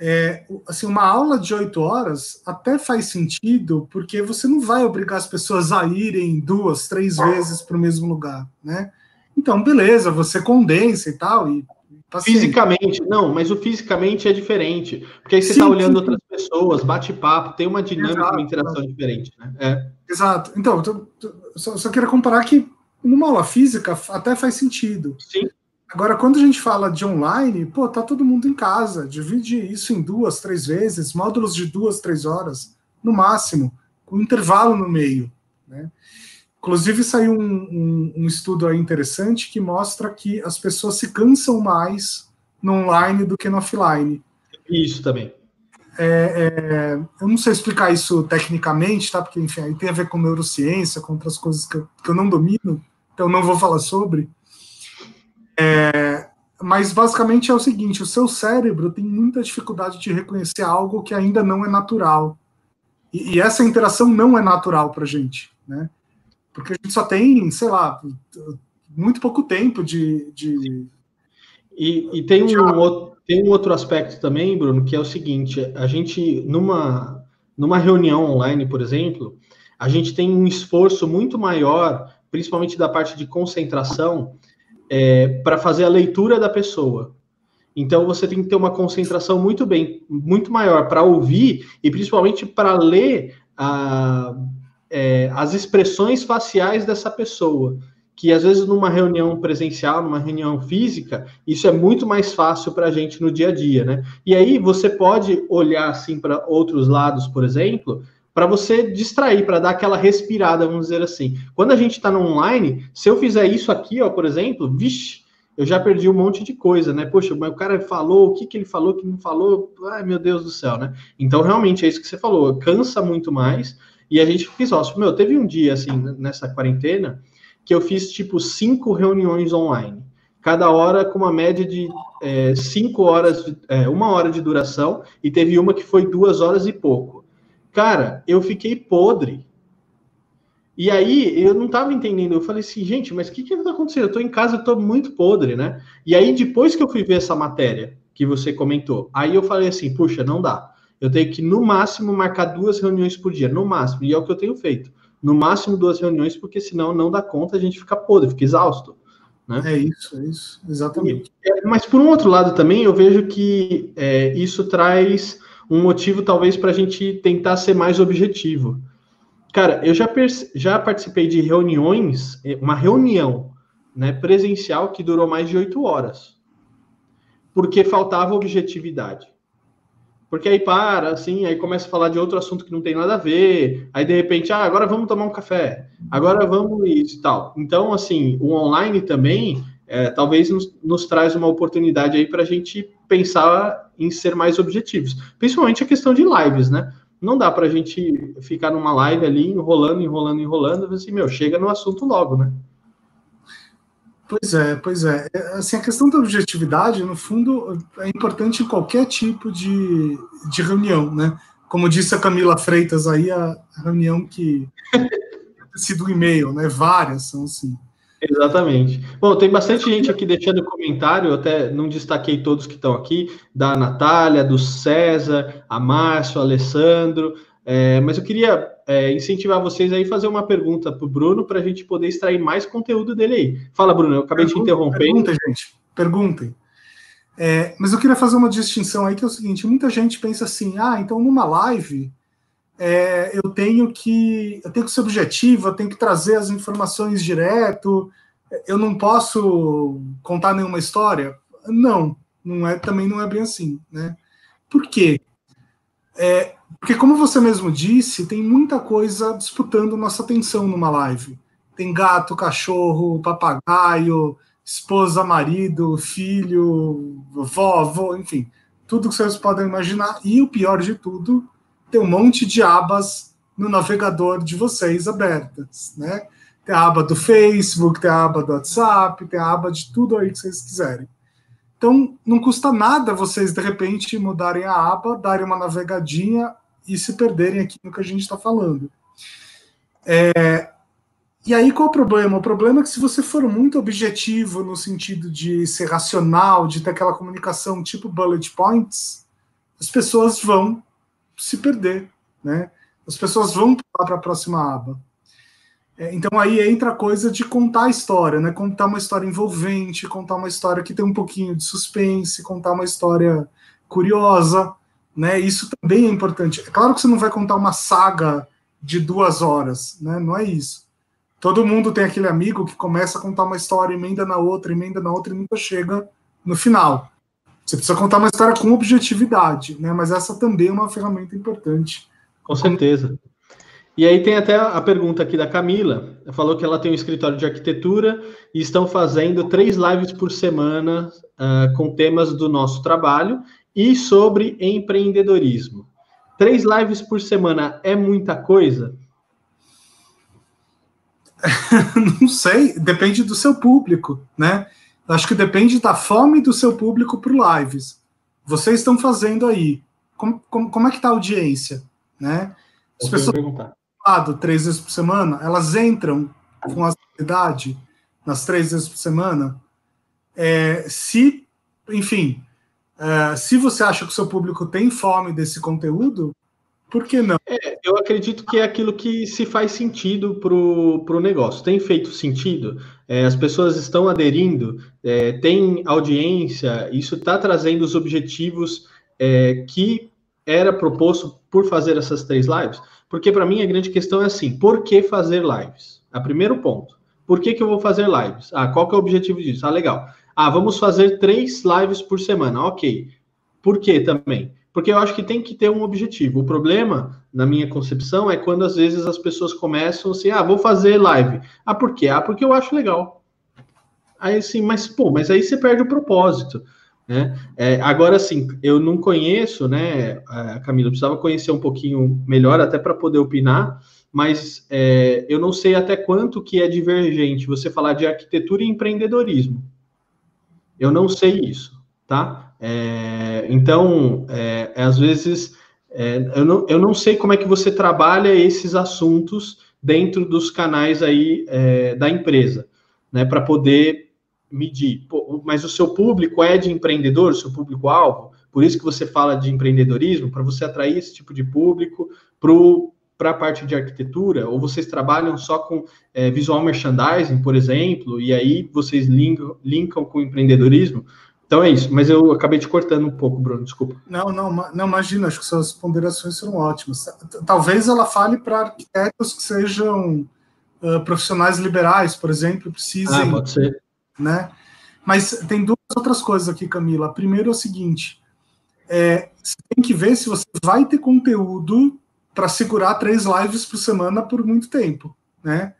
É, assim, uma aula de oito horas até faz sentido, porque você não vai obrigar as pessoas a irem duas, três vezes para o mesmo lugar, né? Então, beleza, você condensa e tal, e Paciente. Fisicamente, não, mas o fisicamente é diferente. Porque aí você está olhando sim. outras pessoas, bate papo, tem uma dinâmica, Exato. uma interação diferente, né? É. Exato. Então, tô, tô, só, só quero comparar que numa aula física até faz sentido. Sim. Agora, quando a gente fala de online, pô, tá todo mundo em casa. Divide isso em duas, três vezes, módulos de duas, três horas, no máximo, com intervalo no meio. Né? Inclusive, saiu um, um, um, estudo aí interessante que mostra que as pessoas se cansam mais no online do que no offline. Isso também. É, é, eu não sei explicar isso tecnicamente, tá? Porque, enfim, aí tem a ver com neurociência, com outras coisas que eu, que eu não domino, então não vou falar sobre. É, mas basicamente é o seguinte: o seu cérebro tem muita dificuldade de reconhecer algo que ainda não é natural. E, e essa interação não é natural para gente, né? Porque a gente só tem, sei lá, muito pouco tempo de. de... E, e tem, um outro, tem um outro aspecto também, Bruno, que é o seguinte: a gente, numa, numa reunião online, por exemplo, a gente tem um esforço muito maior, principalmente da parte de concentração, é, para fazer a leitura da pessoa. Então você tem que ter uma concentração muito bem, muito maior para ouvir e principalmente para ler a, é, as expressões faciais dessa pessoa. Que às vezes numa reunião presencial, numa reunião física, isso é muito mais fácil para a gente no dia a dia, né? E aí você pode olhar assim para outros lados, por exemplo, para você distrair, para dar aquela respirada, vamos dizer assim. Quando a gente está no online, se eu fizer isso aqui, ó, por exemplo, vixe, eu já perdi um monte de coisa, né? Poxa, mas o cara falou, o que, que ele falou, o que não falou, ai meu Deus do céu, né? Então, realmente, é isso que você falou, cansa muito mais, e a gente fica só, meu, teve um dia, assim, nessa quarentena, que eu fiz, tipo, cinco reuniões online, cada hora com uma média de é, cinco horas, é, uma hora de duração, e teve uma que foi duas horas e pouco. Cara, eu fiquei podre. E aí, eu não estava entendendo. Eu falei assim, gente, mas o que que está acontecendo? Eu estou em casa, eu estou muito podre, né? E aí, depois que eu fui ver essa matéria que você comentou, aí eu falei assim, puxa, não dá. Eu tenho que, no máximo, marcar duas reuniões por dia, no máximo. E é o que eu tenho feito. No máximo, duas reuniões, porque senão não dá conta, a gente fica podre, fica exausto. Né? É isso, é isso, exatamente. E, mas, por um outro lado, também, eu vejo que é, isso traz um motivo talvez para a gente tentar ser mais objetivo. Cara, eu já, já participei de reuniões, eh, uma reunião né, presencial que durou mais de oito horas, porque faltava objetividade. Porque aí para, assim, aí começa a falar de outro assunto que não tem nada a ver, aí de repente, ah, agora vamos tomar um café, agora vamos isso e tal. Então, assim, o online também é, talvez nos, nos, traz uma oportunidade aí para a gente pensar em ser mais objetivos, principalmente a questão de lives, né? Não dá para a gente ficar numa live ali enrolando, enrolando, enrolando, assim, meu, chega no assunto logo, né? Pois é, pois é. é. Assim, a questão da objetividade, no fundo, é importante em qualquer tipo de, de reunião, né? Como disse a Camila Freitas aí, a reunião que [laughs] sido e-mail, né? Várias são assim. Exatamente. Bom, tem bastante gente aqui deixando comentário, eu até não destaquei todos que estão aqui, da Natália, do César, a Márcio, Alessandro, é, mas eu queria é, incentivar vocês aí a fazer uma pergunta para o Bruno para a gente poder extrair mais conteúdo dele aí. Fala, Bruno, eu acabei Pergunta, te interrompendo. Perguntem, gente, perguntem. É, mas eu queria fazer uma distinção aí que é o seguinte: muita gente pensa assim, ah, então numa live é, eu tenho que eu tenho que ser objetivo, eu tenho que trazer as informações direto, eu não posso contar nenhuma história? Não, não é também não é bem assim, né? Por quê? É, porque como você mesmo disse, tem muita coisa disputando nossa atenção numa live. Tem gato, cachorro, papagaio, esposa, marido, filho, vovó, avô, enfim, tudo que vocês podem imaginar. E o pior de tudo, tem um monte de abas no navegador de vocês abertas, né? Tem a aba do Facebook, tem a aba do WhatsApp, tem a aba de tudo aí que vocês quiserem. Então, não custa nada vocês, de repente, mudarem a aba, darem uma navegadinha e se perderem aqui no que a gente está falando. É, e aí, qual o problema? O problema é que se você for muito objetivo no sentido de ser racional, de ter aquela comunicação tipo bullet points, as pessoas vão se perder, né? As pessoas vão para a próxima aba. É, então aí entra a coisa de contar a história, né? Contar uma história envolvente, contar uma história que tem um pouquinho de suspense, contar uma história curiosa, né? Isso também é importante. É claro que você não vai contar uma saga de duas horas, né? Não é isso. Todo mundo tem aquele amigo que começa a contar uma história, emenda na outra, emenda na outra e nunca chega no final. Você precisa contar uma história com objetividade, né? Mas essa também é uma ferramenta importante. Com certeza. E aí tem até a pergunta aqui da Camila. Ela falou que ela tem um escritório de arquitetura e estão fazendo três lives por semana uh, com temas do nosso trabalho e sobre empreendedorismo. Três lives por semana é muita coisa? [laughs] Não sei, depende do seu público, né? Acho que depende da fome do seu público para lives. Vocês estão fazendo aí. Como, como, como é que está a audiência? Né? As pessoas perguntar lado três vezes por semana, elas entram com assiduidade nas três vezes por semana. É, se, enfim, é, se você acha que o seu público tem fome desse conteúdo, por que não? É, eu acredito que é aquilo que se faz sentido para o negócio. Tem feito sentido? É, as pessoas estão aderindo, é, tem audiência, isso está trazendo os objetivos é, que era proposto por fazer essas três lives? Porque para mim a grande questão é assim: por que fazer lives? A primeiro ponto. Por que, que eu vou fazer lives? Ah, qual que é o objetivo disso? Ah, legal. Ah, vamos fazer três lives por semana. Ok. Por que também? Porque eu acho que tem que ter um objetivo. O problema, na minha concepção, é quando às vezes as pessoas começam assim, ah, vou fazer live. Ah, por quê? Ah, porque eu acho legal. Aí assim, mas pô, mas aí você perde o propósito. Né? É, agora, sim, eu não conheço, né, Camila, precisava conhecer um pouquinho melhor até para poder opinar, mas é, eu não sei até quanto que é divergente você falar de arquitetura e empreendedorismo. Eu não sei isso, tá? É, então, é, é, às vezes, é, eu, não, eu não sei como é que você trabalha esses assuntos dentro dos canais aí da empresa, né, para poder medir. Pô, mas o seu público é de empreendedor, o seu público-alvo, por isso que você fala de empreendedorismo, para você atrair esse tipo de público para a parte de arquitetura, ou vocês trabalham só com é, visual merchandising, por exemplo, e aí vocês linkam, linkam com empreendedorismo. Então é isso, mas eu acabei te cortando um pouco, Bruno, desculpa. Não, não, não imagina, acho que suas ponderações serão ótimas. Talvez ela fale para arquitetos que sejam uh, profissionais liberais, por exemplo, precisem ah, pode ser né? Mas tem duas outras coisas aqui, Camila. Primeiro é o seguinte: é, você tem que ver se você vai ter conteúdo para segurar três lives por semana por muito tempo, né?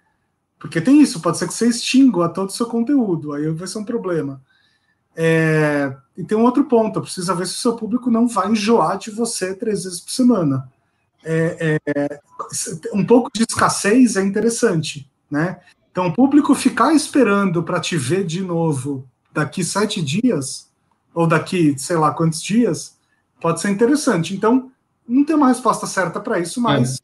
Porque tem isso, pode ser que você extingua todo o seu conteúdo, aí vai ser um problema. É, e tem um outro ponto, precisa ver se o seu público não vai enjoar de você três vezes por semana. É, é, um pouco de escassez é interessante, né? Então, o público ficar esperando para te ver de novo daqui sete dias, ou daqui sei lá quantos dias, pode ser interessante. Então, não tem uma resposta certa para isso, mas.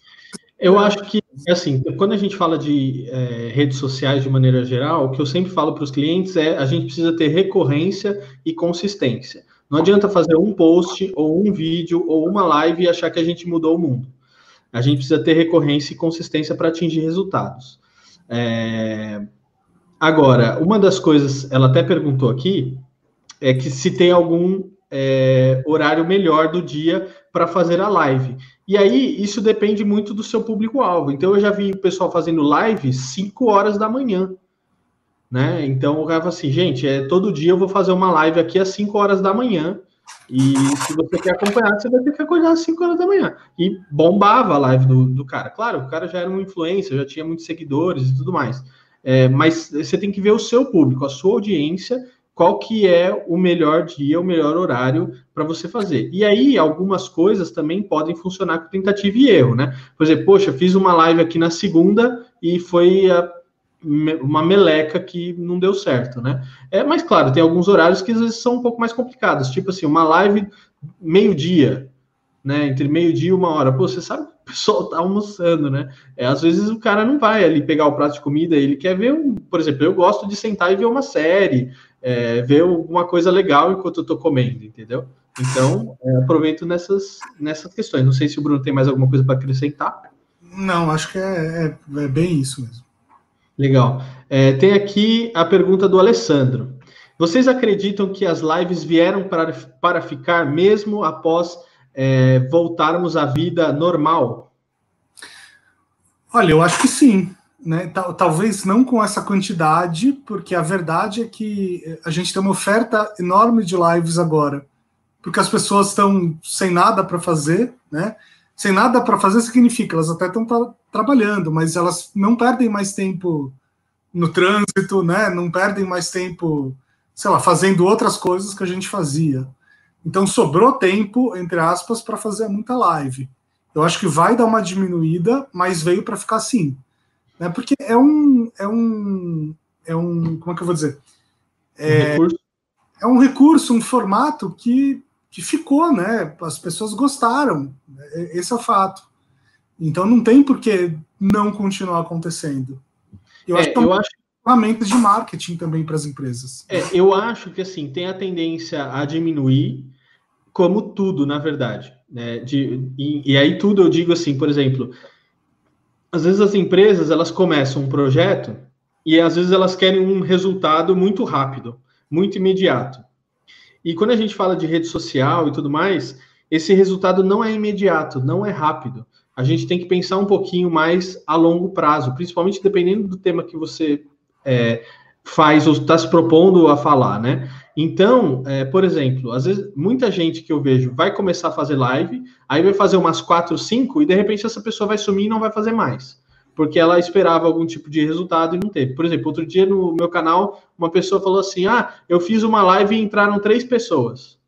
É. Eu acho que, assim, quando a gente fala de é, redes sociais de maneira geral, o que eu sempre falo para os clientes é a gente precisa ter recorrência e consistência. Não adianta fazer um post, ou um vídeo, ou uma live e achar que a gente mudou o mundo. A gente precisa ter recorrência e consistência para atingir resultados. É... Agora, uma das coisas, ela até perguntou aqui, é que se tem algum é, horário melhor do dia para fazer a live. E aí, isso depende muito do seu público-alvo. Então, eu já vi o pessoal fazendo live 5 horas da manhã. né? Então o cara assim, gente, é, todo dia eu vou fazer uma live aqui às 5 horas da manhã. E se você quer acompanhar, você vai ter que acordar às 5 horas da manhã. E bombava a live do, do cara. Claro, o cara já era um influencer, já tinha muitos seguidores e tudo mais. É, mas você tem que ver o seu público, a sua audiência, qual que é o melhor dia, o melhor horário para você fazer. E aí, algumas coisas também podem funcionar com tentativa e erro, né? Por exemplo, poxa, fiz uma live aqui na segunda e foi a, uma meleca que não deu certo, né? É, mas claro, tem alguns horários que às vezes são um pouco mais complicados, tipo assim, uma live meio-dia, né? Entre meio-dia e uma hora. Pô, você sabe que o pessoal tá almoçando, né? É, às vezes o cara não vai ali pegar o prato de comida, ele quer ver um, por exemplo, eu gosto de sentar e ver uma série, é, ver alguma coisa legal enquanto eu tô comendo, entendeu? Então, é, aproveito nessas, nessas questões. Não sei se o Bruno tem mais alguma coisa para acrescentar. Não, acho que é, é, é bem isso mesmo. Legal. É, tem aqui a pergunta do Alessandro. Vocês acreditam que as lives vieram para, para ficar mesmo após é, voltarmos à vida normal? Olha, eu acho que sim. Né? Talvez não com essa quantidade, porque a verdade é que a gente tem uma oferta enorme de lives agora, porque as pessoas estão sem nada para fazer, né? Sem nada para fazer significa elas até estão tra trabalhando, mas elas não perdem mais tempo no trânsito, né? Não perdem mais tempo, sei lá, fazendo outras coisas que a gente fazia. Então sobrou tempo, entre aspas, para fazer muita live. Eu acho que vai dar uma diminuída, mas veio para ficar assim. Né? Porque é um, é um. É um. Como é que eu vou dizer? É um recurso, é um, recurso, um formato que, que ficou, né? As pessoas gostaram. Esse é o fato. Então não tem por que não continuar acontecendo. Eu é, acho que é um acho... ferramenta de marketing também para as empresas. É, eu acho que assim tem a tendência a diminuir como tudo, na verdade. Né? De, e, e, aí tudo eu digo assim, por exemplo, às vezes as empresas elas começam um projeto e às vezes elas querem um resultado muito rápido, muito imediato. E quando a gente fala de rede social e tudo mais, esse resultado não é imediato, não é rápido. A gente tem que pensar um pouquinho mais a longo prazo, principalmente dependendo do tema que você é, faz ou está se propondo a falar, né? Então, é, por exemplo, às vezes muita gente que eu vejo vai começar a fazer live, aí vai fazer umas quatro, cinco, e de repente essa pessoa vai sumir e não vai fazer mais. Porque ela esperava algum tipo de resultado e não teve. Por exemplo, outro dia no meu canal, uma pessoa falou assim: Ah, eu fiz uma live e entraram três pessoas.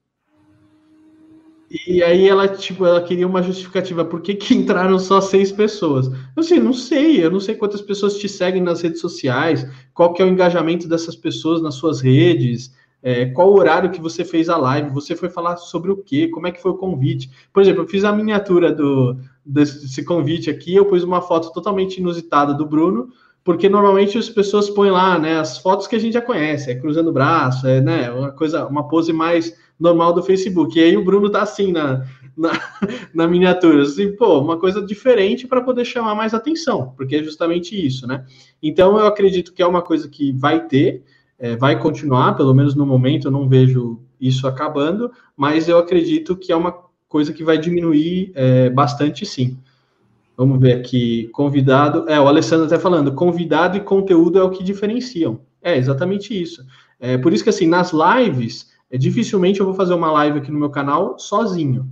E aí ela, tipo, ela queria uma justificativa. Por que, que entraram só seis pessoas? Eu assim, não sei, eu não sei quantas pessoas te seguem nas redes sociais, qual que é o engajamento dessas pessoas nas suas redes, é, qual horário que você fez a live, você foi falar sobre o quê, como é que foi o convite. Por exemplo, eu fiz a miniatura do, desse convite aqui, eu pus uma foto totalmente inusitada do Bruno, porque normalmente as pessoas põem lá, né, as fotos que a gente já conhece, é cruzando o braço, é, né, uma coisa, uma pose mais normal do Facebook. E aí o Bruno tá assim na, na, [laughs] na miniatura, assim, pô, uma coisa diferente para poder chamar mais atenção, porque é justamente isso, né? Então eu acredito que é uma coisa que vai ter, é, vai continuar, pelo menos no momento eu não vejo isso acabando, mas eu acredito que é uma coisa que vai diminuir é, bastante sim. Vamos ver aqui, convidado. É, o Alessandro está falando, convidado e conteúdo é o que diferenciam. É exatamente isso. É, por isso que assim, nas lives, é, dificilmente eu vou fazer uma live aqui no meu canal sozinho,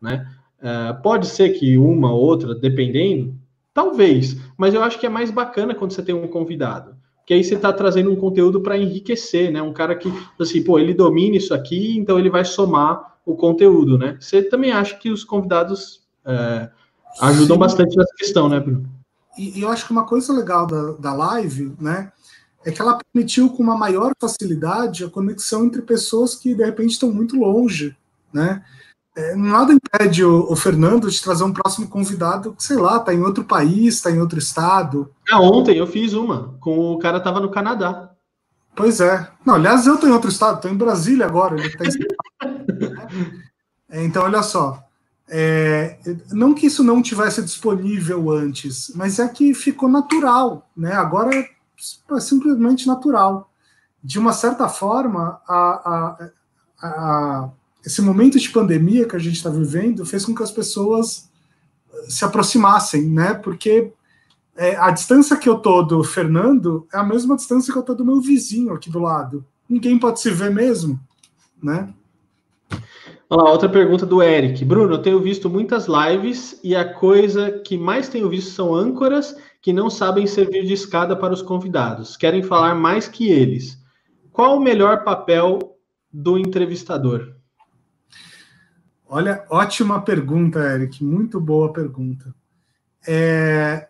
né? É, pode ser que uma ou outra, dependendo, talvez, mas eu acho que é mais bacana quando você tem um convidado que aí você está trazendo um conteúdo para enriquecer, né? Um cara que, assim, pô, ele domina isso aqui, então ele vai somar o conteúdo, né? Você também acha que os convidados é, ajudam Sim. bastante nessa questão, né, Bruno? E, e, eu acho que uma coisa legal da, da live, né, é que ela permitiu com uma maior facilidade a conexão entre pessoas que de repente estão muito longe, né? É, nada impede o, o, Fernando de trazer um próximo convidado que, sei lá, tá em outro país, está em outro estado. Ah, ontem eu fiz uma, com o cara tava no Canadá. Pois é. Não, aliás, eu tô em outro estado, tô em Brasília agora. Ele tá em... [laughs] é, então, olha só. É, não que isso não tivesse disponível antes, mas é que ficou natural, né? Agora é, é simplesmente natural. De uma certa forma, a, a, a esse momento de pandemia que a gente está vivendo fez com que as pessoas eh, se aproximassem, né? Porque é, a distância que eu tô do Fernando é a mesma distância que eu tô do meu vizinho aqui do lado. Ninguém pode se ver mesmo, né? Olha lá, outra pergunta do Eric. Bruno, eu tenho visto muitas lives e a coisa que mais tenho visto são âncoras que não sabem servir de escada para os convidados, querem falar mais que eles. Qual o melhor papel do entrevistador? Olha, ótima pergunta, Eric. Muito boa pergunta. É,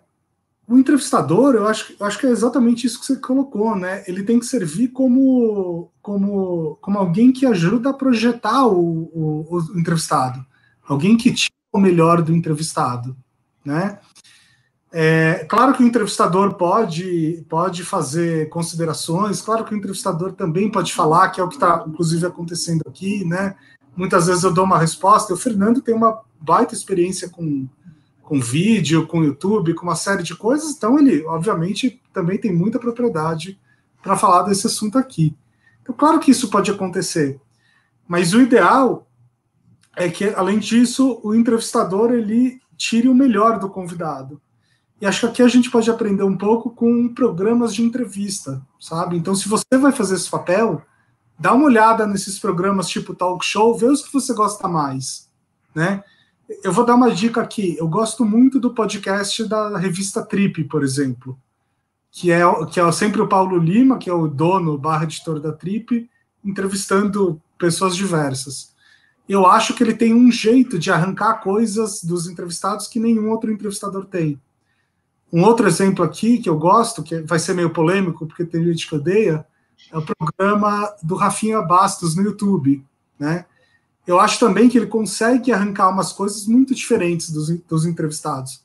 o entrevistador, eu acho, eu acho que é exatamente isso que você colocou, né? Ele tem que servir como, como, como alguém que ajuda a projetar o, o, o entrevistado, alguém que tira o melhor do entrevistado, né? É, claro que o entrevistador pode, pode fazer considerações, claro que o entrevistador também pode falar, que é o que está, inclusive, acontecendo aqui, né? Muitas vezes eu dou uma resposta, o Fernando tem uma baita experiência com, com vídeo, com YouTube, com uma série de coisas, então ele, obviamente, também tem muita propriedade para falar desse assunto aqui. Então, claro que isso pode acontecer, mas o ideal é que, além disso, o entrevistador ele tire o melhor do convidado. E acho que aqui a gente pode aprender um pouco com programas de entrevista, sabe? Então, se você vai fazer esse papel, dá uma olhada nesses programas tipo talk show, vê os que você gosta mais, né? Eu vou dar uma dica aqui. Eu gosto muito do podcast da revista Trip, por exemplo, que é, que é sempre o Paulo Lima, que é o dono barra editor da Trip, entrevistando pessoas diversas. Eu acho que ele tem um jeito de arrancar coisas dos entrevistados que nenhum outro entrevistador tem. Um outro exemplo aqui que eu gosto, que vai ser meio polêmico, porque tem gente que odeia, é o programa do Rafinha Bastos no YouTube, né? eu acho também que ele consegue arrancar umas coisas muito diferentes dos, dos entrevistados.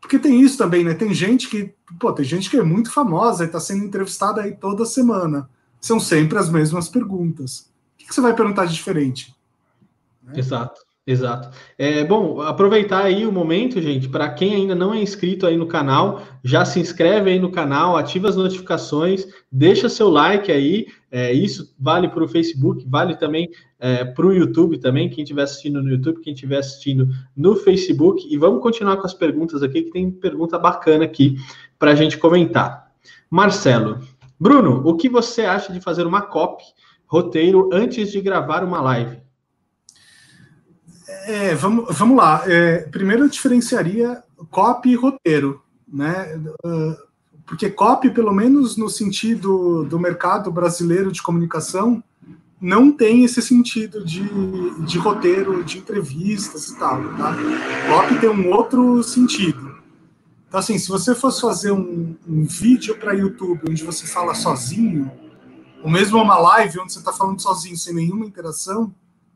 Porque tem isso também, né? Tem gente que, pô, tem gente que é muito famosa e está sendo entrevistada aí toda semana. São sempre as mesmas perguntas. O que, que você vai perguntar de diferente? Né? Exato. Exato. É, bom, aproveitar aí o momento, gente, para quem ainda não é inscrito aí no canal, já se inscreve aí no canal, ativa as notificações, deixa seu like aí. É, isso vale para o Facebook, vale também é, para o YouTube também, quem estiver assistindo no YouTube, quem estiver assistindo no Facebook. E vamos continuar com as perguntas aqui, que tem pergunta bacana aqui para a gente comentar. Marcelo, Bruno, o que você acha de fazer uma copy, roteiro, antes de gravar uma live? É, vamos, vamos lá. É, primeiro eu diferenciaria copy e roteiro, né? Uh, porque copy, pelo menos no sentido do mercado brasileiro de comunicação, não tem esse sentido de, de roteiro, de entrevistas e tal. Tá? Copy tem um outro sentido. Então, assim, se você fosse fazer um, um vídeo para YouTube onde você fala sozinho, ou mesmo uma live onde você está falando sozinho, sem nenhuma interação,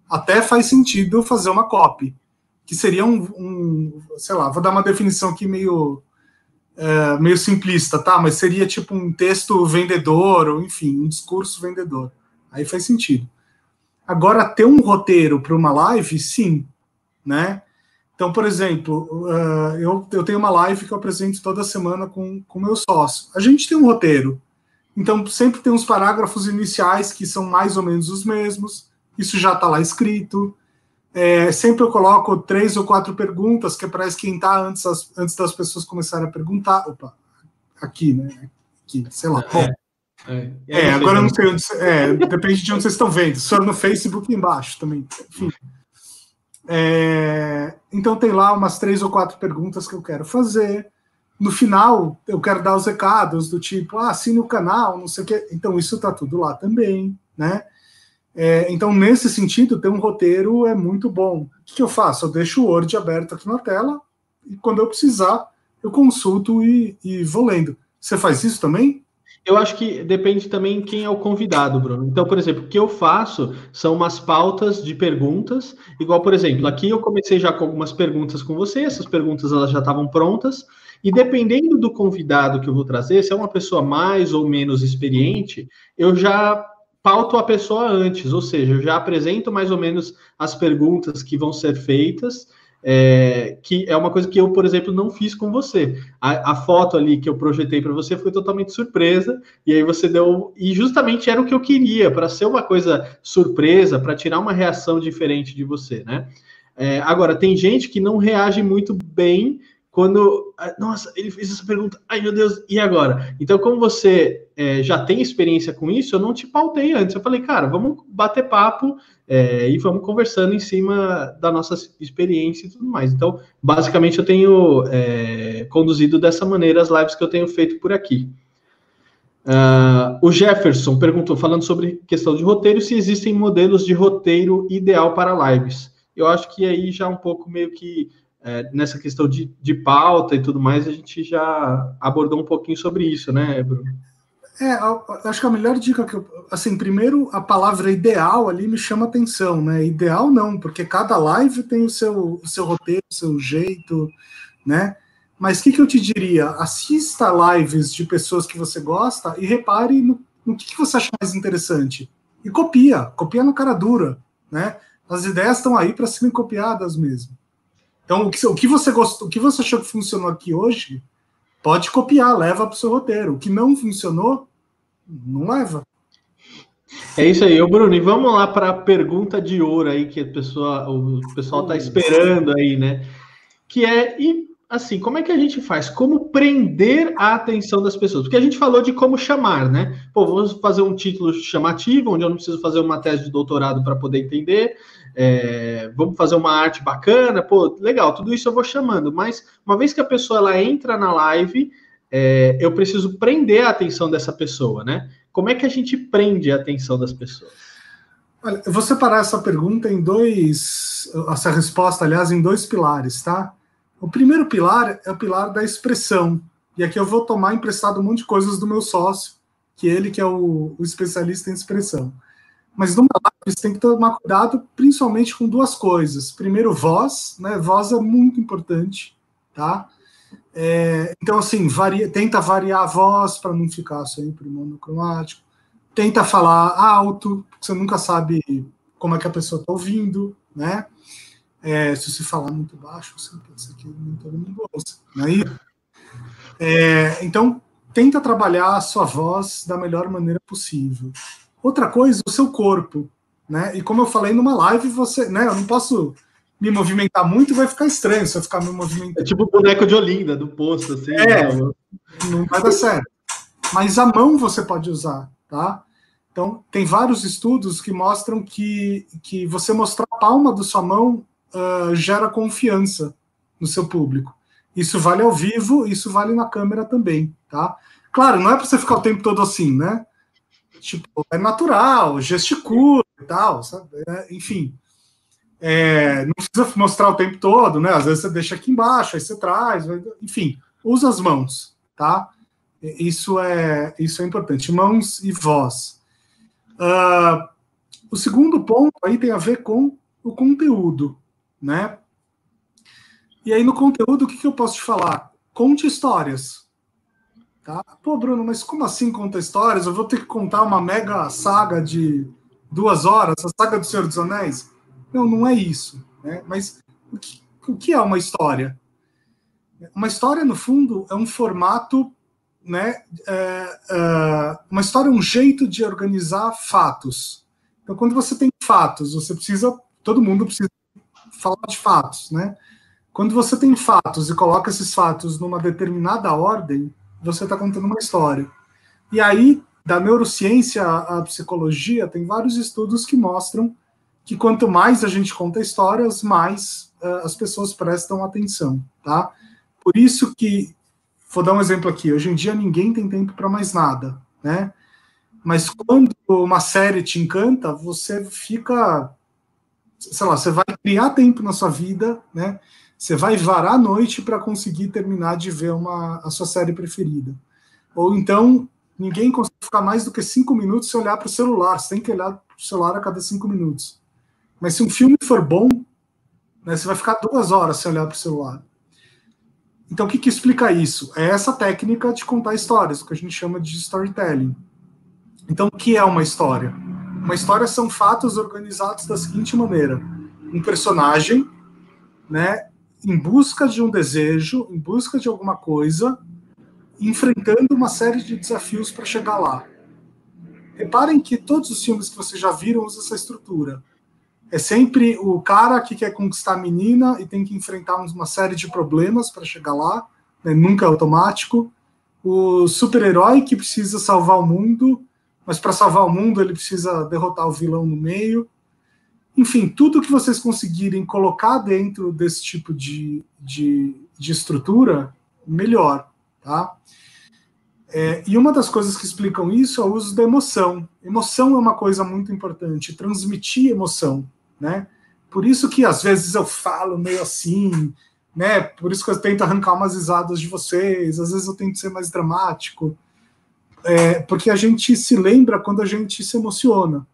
até faz sentido fazer uma copy, que seria um, um sei lá, vou dar uma definição aqui meio é, meio simplista, tá? Mas seria tipo um texto vendedor, ou enfim, um discurso vendedor. Aí faz sentido. Agora, ter um roteiro para uma live, sim, né? Então, por exemplo, uh, eu, eu tenho uma live que eu apresento toda semana com o meu sócio. A gente tem um roteiro. Então, sempre tem uns parágrafos iniciais que são mais ou menos os mesmos isso já está lá escrito. É, sempre eu coloco três ou quatro perguntas, que é para esquentar antes, as, antes das pessoas começarem a perguntar. Opa, aqui, né? Aqui, sei lá. É, é, é agora eu não sei onde. É, depende de onde vocês estão vendo. Se no Facebook embaixo também. Enfim. É, então tem lá umas três ou quatro perguntas que eu quero fazer. No final, eu quero dar os recados do tipo, ah, assine o canal, não sei o quê. Então, isso está tudo lá também, né? É, então, nesse sentido, ter um roteiro é muito bom. O que, eu faço? Eu deixo o Word aberto aqui na tela e quando eu precisar, eu consulto e, e vou lendo. Você faz isso também? Eu acho que depende também quem é o convidado, Bruno. Então, por exemplo, o que eu faço são umas pautas de perguntas, igual, por exemplo, aqui eu comecei já com algumas perguntas com você, essas perguntas elas já estavam prontas, e dependendo do convidado que eu vou trazer, se é uma pessoa mais ou menos experiente, eu já pauto a pessoa antes, ou seja, eu já apresento mais ou menos as perguntas que vão ser feitas, é, que é uma coisa que eu, por exemplo, não fiz com você. A, a foto ali que eu projetei para você foi totalmente surpresa, e aí você deu. E justamente era o que eu queria, para ser uma coisa surpresa, para tirar uma reação diferente de você, né? É, agora, tem gente que não reage muito bem quando, ah, nossa, ele fez essa pergunta, ai meu Deus, e agora? Então, como você é, já tem experiência com isso, eu não te pautei antes. Eu falei, cara, vamos bater papo é, e vamos conversando em cima da nossa experiência e tudo mais. Então, basicamente, eu tenho é, conduzido dessa maneira as lives que eu tenho feito por aqui. Uh, o Jefferson perguntou, falando sobre questão de roteiro, se existem modelos de roteiro ideal para lives. Eu acho que aí já um pouco meio que é, nessa questão de, de pauta e tudo mais, a gente já abordou um pouquinho sobre isso, né, Bruno? É, acho que a melhor dica que eu. Assim, primeiro, a palavra ideal ali me chama atenção, né? Ideal não, porque cada live tem o seu, o seu roteiro, o seu jeito, né? Mas o que, que eu te diria? Assista lives de pessoas que você gosta e repare no, no que, que você acha mais interessante. E copia, copia na cara dura, né? As ideias estão aí para serem copiadas mesmo. Então, o que, o que você gostou, o que você achou que funcionou aqui hoje, pode copiar, leva para o seu roteiro. O que não funcionou, não leva. É isso aí, Ô, Bruno. E vamos lá para a pergunta de ouro aí que a pessoa, o pessoal está esperando aí, né? Que é e assim, como é que a gente faz? Como prender a atenção das pessoas? Porque a gente falou de como chamar, né? Pô, vamos fazer um título chamativo, onde eu não preciso fazer uma tese de doutorado para poder entender é, vamos fazer uma arte bacana, pô, legal, tudo isso eu vou chamando, mas uma vez que a pessoa ela entra na live, é, eu preciso prender a atenção dessa pessoa, né? Como é que a gente prende a atenção das pessoas? Olha, eu vou separar essa pergunta em dois, essa resposta, aliás, em dois pilares, tá? O primeiro pilar é o pilar da expressão, e aqui eu vou tomar emprestado um monte de coisas do meu sócio, que ele que é o, o especialista em expressão. Mas numa você tem que tomar cuidado principalmente com duas coisas. Primeiro, voz, né? Voz é muito importante, tá? É, então, assim, varia, tenta variar a voz para não ficar sempre monocromático. Tenta falar alto, porque você nunca sabe como é que a pessoa está ouvindo, né? É, se você falar muito baixo, você pode ser que todo mundo ouça. Né? É, então, tenta trabalhar a sua voz da melhor maneira possível. Outra coisa, o seu corpo, né? E como eu falei numa live, você, né? Eu não posso me movimentar muito, vai ficar estranho se eu ficar me movimentando. É tipo o boneco de Olinda, do posto, assim. É, né? não vai dar certo. Mas a mão você pode usar, tá? Então, tem vários estudos que mostram que, que você mostrar a palma da sua mão uh, gera confiança no seu público. Isso vale ao vivo, isso vale na câmera também, tá? Claro, não é para você ficar o tempo todo assim, né? tipo, é natural, gesticula tal, sabe? É, enfim. É, não precisa mostrar o tempo todo, né? Às vezes você deixa aqui embaixo, aí você traz, enfim, usa as mãos, tá? Isso é, isso é importante, mãos e voz. Uh, o segundo ponto aí tem a ver com o conteúdo, né? E aí no conteúdo, o que, que eu posso te falar? Conte histórias. Tá? Pô, Bruno, mas como assim conta histórias? Eu vou ter que contar uma mega saga de duas horas, a saga do Senhor dos Anéis? Não, não é isso. Né? Mas o que, o que é uma história? Uma história, no fundo, é um formato, né? É, é, uma história é um jeito de organizar fatos. Então, quando você tem fatos, você precisa, todo mundo precisa falar de fatos, né? Quando você tem fatos e coloca esses fatos numa determinada ordem, você está contando uma história. E aí, da neurociência à psicologia, tem vários estudos que mostram que quanto mais a gente conta histórias, mais uh, as pessoas prestam atenção, tá? Por isso que, vou dar um exemplo aqui, hoje em dia ninguém tem tempo para mais nada, né? Mas quando uma série te encanta, você fica, sei lá, você vai criar tempo na sua vida, né? Você vai varar a noite para conseguir terminar de ver uma, a sua série preferida. Ou então, ninguém consegue ficar mais do que cinco minutos se olhar para o celular. Você tem que olhar para o celular a cada cinco minutos. Mas se um filme for bom, né, você vai ficar duas horas se olhar para o celular. Então, o que, que explica isso? É essa técnica de contar histórias, o que a gente chama de storytelling. Então, o que é uma história? Uma história são fatos organizados da seguinte maneira: um personagem, né, em busca de um desejo, em busca de alguma coisa, enfrentando uma série de desafios para chegar lá. Reparem que todos os filmes que vocês já viram usam essa estrutura. É sempre o cara que quer conquistar a menina e tem que enfrentar uma série de problemas para chegar lá, né? nunca é automático. O super-herói que precisa salvar o mundo, mas para salvar o mundo ele precisa derrotar o vilão no meio. Enfim, tudo que vocês conseguirem colocar dentro desse tipo de, de, de estrutura, melhor. Tá? É, e uma das coisas que explicam isso é o uso da emoção. Emoção é uma coisa muito importante, transmitir emoção, né? Por isso que às vezes eu falo meio assim, né? Por isso que eu tento arrancar umas risadas de vocês, às vezes eu tento ser mais dramático, é, porque a gente se lembra quando a gente se emociona.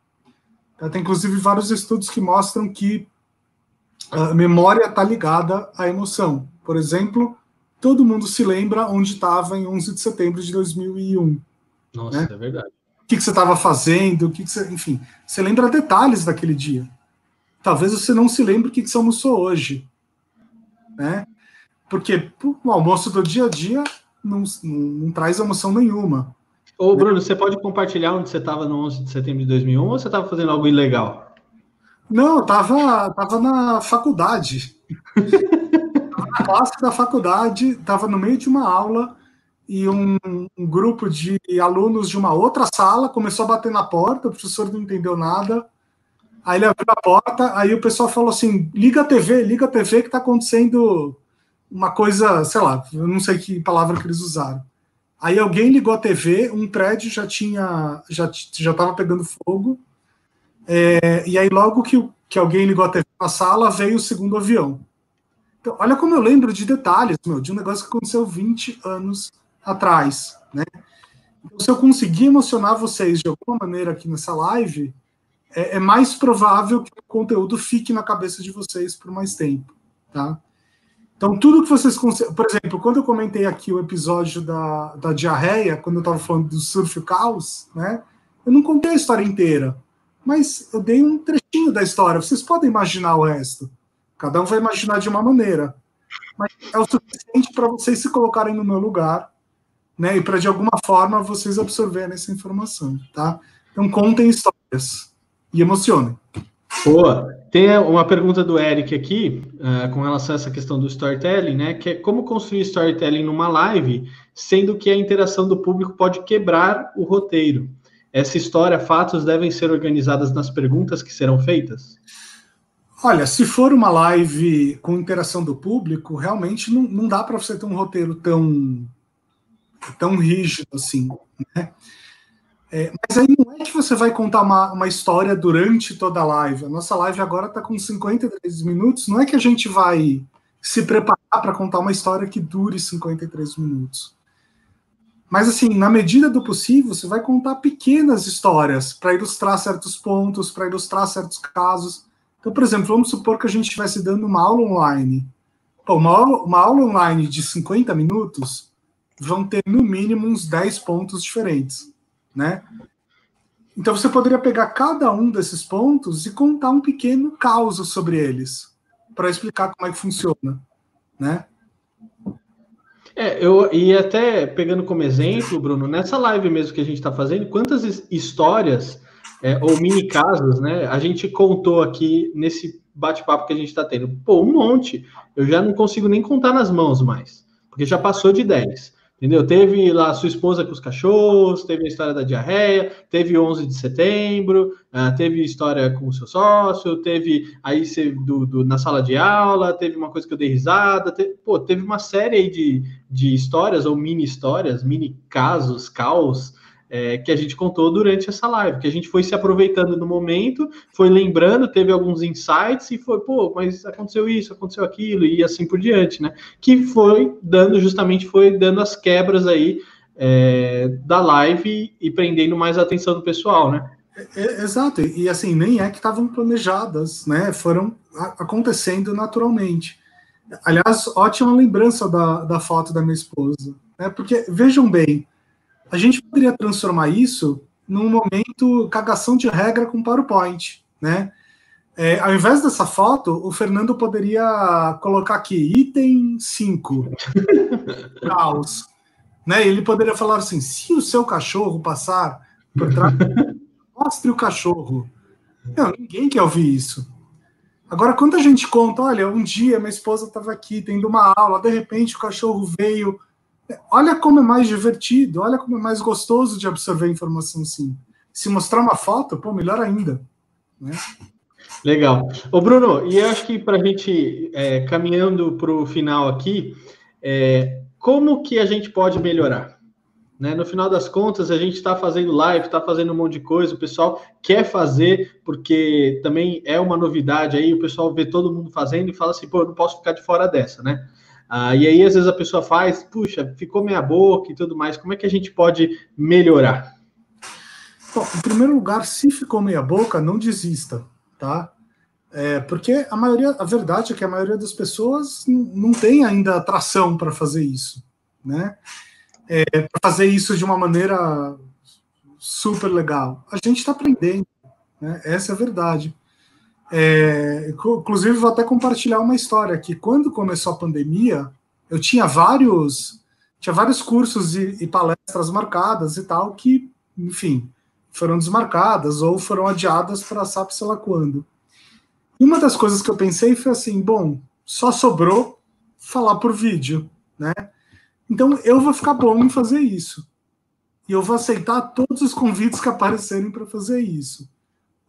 Tá? Tem inclusive vários estudos que mostram que a memória está ligada à emoção. Por exemplo, todo mundo se lembra onde estava em 11 de setembro de 2001. Nossa, né? é verdade. O que, que você estava fazendo, o que, que, você, enfim, você lembra detalhes daquele dia. Talvez você não se lembre o que, que você almoçou hoje, né? Porque o almoço do dia a dia não, não, não traz emoção nenhuma. Ô, Bruno, você pode compartilhar onde você estava no 11 de setembro de 2001 ou você estava fazendo algo ilegal? Não, eu tava, tava na faculdade. [laughs] classe da faculdade, estava no meio de uma aula e um, um, grupo de alunos de uma outra sala começou a bater na porta, o professor não entendeu nada. Aí ele abriu a porta, aí o pessoal falou assim: liga a TV, liga a TV que está acontecendo uma coisa, sei lá, eu não sei que palavra que eles usaram. Aí alguém ligou a TV, um prédio já tinha, já já estava pegando fogo. É, e aí logo que, que alguém ligou a TV na sala, veio o segundo avião. Então, olha como eu lembro de detalhes, meu, de um negócio que aconteceu 20 anos atrás, né? Então, se eu conseguir emocionar vocês de alguma maneira aqui nessa live, é, é, mais provável que o conteúdo fique na cabeça de vocês por mais tempo, tá? Então, tudo que vocês... Por exemplo, quando eu comentei aqui o episódio da, da diarreia, quando eu estava falando do surf caos, né? Eu não contei a história inteira, mas eu dei um trechinho da história. Vocês podem imaginar o resto. Cada um vai imaginar de uma maneira. Mas é o suficiente para vocês se colocarem no meu lugar, né? E para de alguma forma vocês absorverem essa informação, tá? Então contem histórias e emocionem. Boa. Tem uma pergunta do Eric aqui, uh, com relação a essa questão do storytelling, né? Que é como construir storytelling numa live, sendo que a interação do público pode quebrar o roteiro. Essa história, fatos devem ser organizadas nas perguntas que serão feitas? Olha, se for uma live com interação do público, realmente não, não dá para você ter um roteiro tão, tão rígido assim. Né? É, mas aí não é que você vai contar uma, uma história durante toda a live. A nossa live agora está com 53 minutos. Não é que a gente vai se preparar para contar uma história que dure 53 minutos. Mas, assim, na medida do possível, você vai contar pequenas histórias para ilustrar certos pontos, para ilustrar certos casos. Então, por exemplo, vamos supor que a gente estivesse dando uma aula online. Pô, uma, aula, uma aula online de 50 minutos vão ter, no mínimo, uns 10 pontos diferentes, né? Então, você poderia pegar cada um desses pontos e contar um pequeno caos sobre eles, para explicar como é que funciona, né? É, eu e até pegando como exemplo, Bruno, nessa live mesmo que a gente está fazendo, quantas histórias é, ou mini casos, né? A gente contou aqui nesse bate-papo que a gente está tendo. Pô, um monte. Eu já não consigo nem contar nas mãos mais, porque já passou de 10. Entendeu? Teve lá a sua esposa com os cachorros, teve a história da diarreia, teve 11 de setembro, uh, teve história com o seu sócio, teve aí do, do, na sala de aula, teve uma coisa que eu dei risada, teve, pô, teve uma série aí de, de histórias ou mini histórias, mini casos, caos, é, que a gente contou durante essa live, que a gente foi se aproveitando no momento, foi lembrando, teve alguns insights e foi, pô, mas aconteceu isso, aconteceu aquilo e assim por diante, né? Que foi dando, justamente foi dando as quebras aí é, da live e prendendo mais a atenção do pessoal, né? É, é exato, e assim, nem é que estavam planejadas, né? Foram acontecendo naturalmente. Aliás, ótima lembrança da, da foto da minha esposa, né? Porque vejam bem, a gente poderia transformar isso num momento cagação de regra com PowerPoint, né? É, ao invés dessa foto, o Fernando poderia colocar aqui item 5, [laughs] caos. Né? Ele poderia falar assim: se o seu cachorro passar por trás, [laughs] mostre o cachorro. Não, ninguém quer ouvir isso. Agora, quando a gente conta, olha, um dia minha esposa estava aqui tendo uma aula, de repente o cachorro veio. Olha como é mais divertido, olha como é mais gostoso de absorver informação assim. Se mostrar uma foto, pô, melhor ainda. Né? Legal. Ô, Bruno, e eu acho que para a gente, é, caminhando para o final aqui, é, como que a gente pode melhorar? Né? No final das contas, a gente está fazendo live, está fazendo um monte de coisa, o pessoal quer fazer, porque também é uma novidade aí, o pessoal vê todo mundo fazendo e fala assim, pô, eu não posso ficar de fora dessa, né? Ah, e aí, às vezes, a pessoa faz, puxa, ficou meia boca e tudo mais, como é que a gente pode melhorar? Bom, em primeiro lugar, se ficou meia boca, não desista, tá? É, porque a maioria, a verdade é que a maioria das pessoas não tem ainda atração para fazer isso, né? É, para fazer isso de uma maneira super legal. A gente está aprendendo, né? Essa é a verdade. É, inclusive, vou até compartilhar uma história que quando começou a pandemia, eu tinha vários, tinha vários cursos e, e palestras marcadas e tal que, enfim, foram desmarcadas ou foram adiadas para sabe sei lá quando. Uma das coisas que eu pensei foi assim, bom, só sobrou falar por vídeo, né? Então eu vou ficar bom em fazer isso. E eu vou aceitar todos os convites que aparecerem para fazer isso.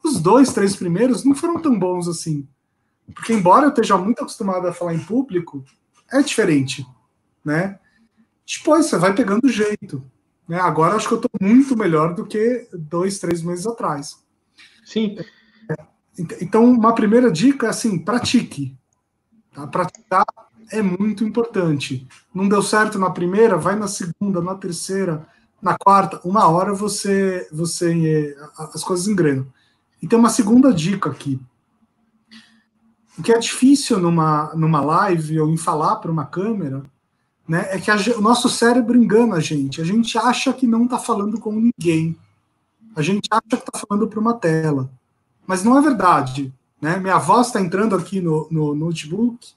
Os dois, três primeiros não foram tão bons assim. Porque embora eu esteja muito acostumado a falar em público, é diferente, né? Depois você vai pegando jeito. Né? Agora acho que eu estou muito melhor do que dois, três meses atrás. Sim. Então, uma primeira dica é assim: pratique. Tá? Praticar é muito importante. Não deu certo na primeira, vai na segunda, na terceira, na quarta, uma hora você, você as coisas engrenam. E tem uma segunda dica aqui. O que é difícil numa, numa live ou em falar para uma câmera né, é que a, o nosso cérebro engana a gente. A gente acha que não está falando com ninguém. A gente acha que está falando para uma tela mas não é verdade. Né? Minha voz está entrando aqui no, no, notebook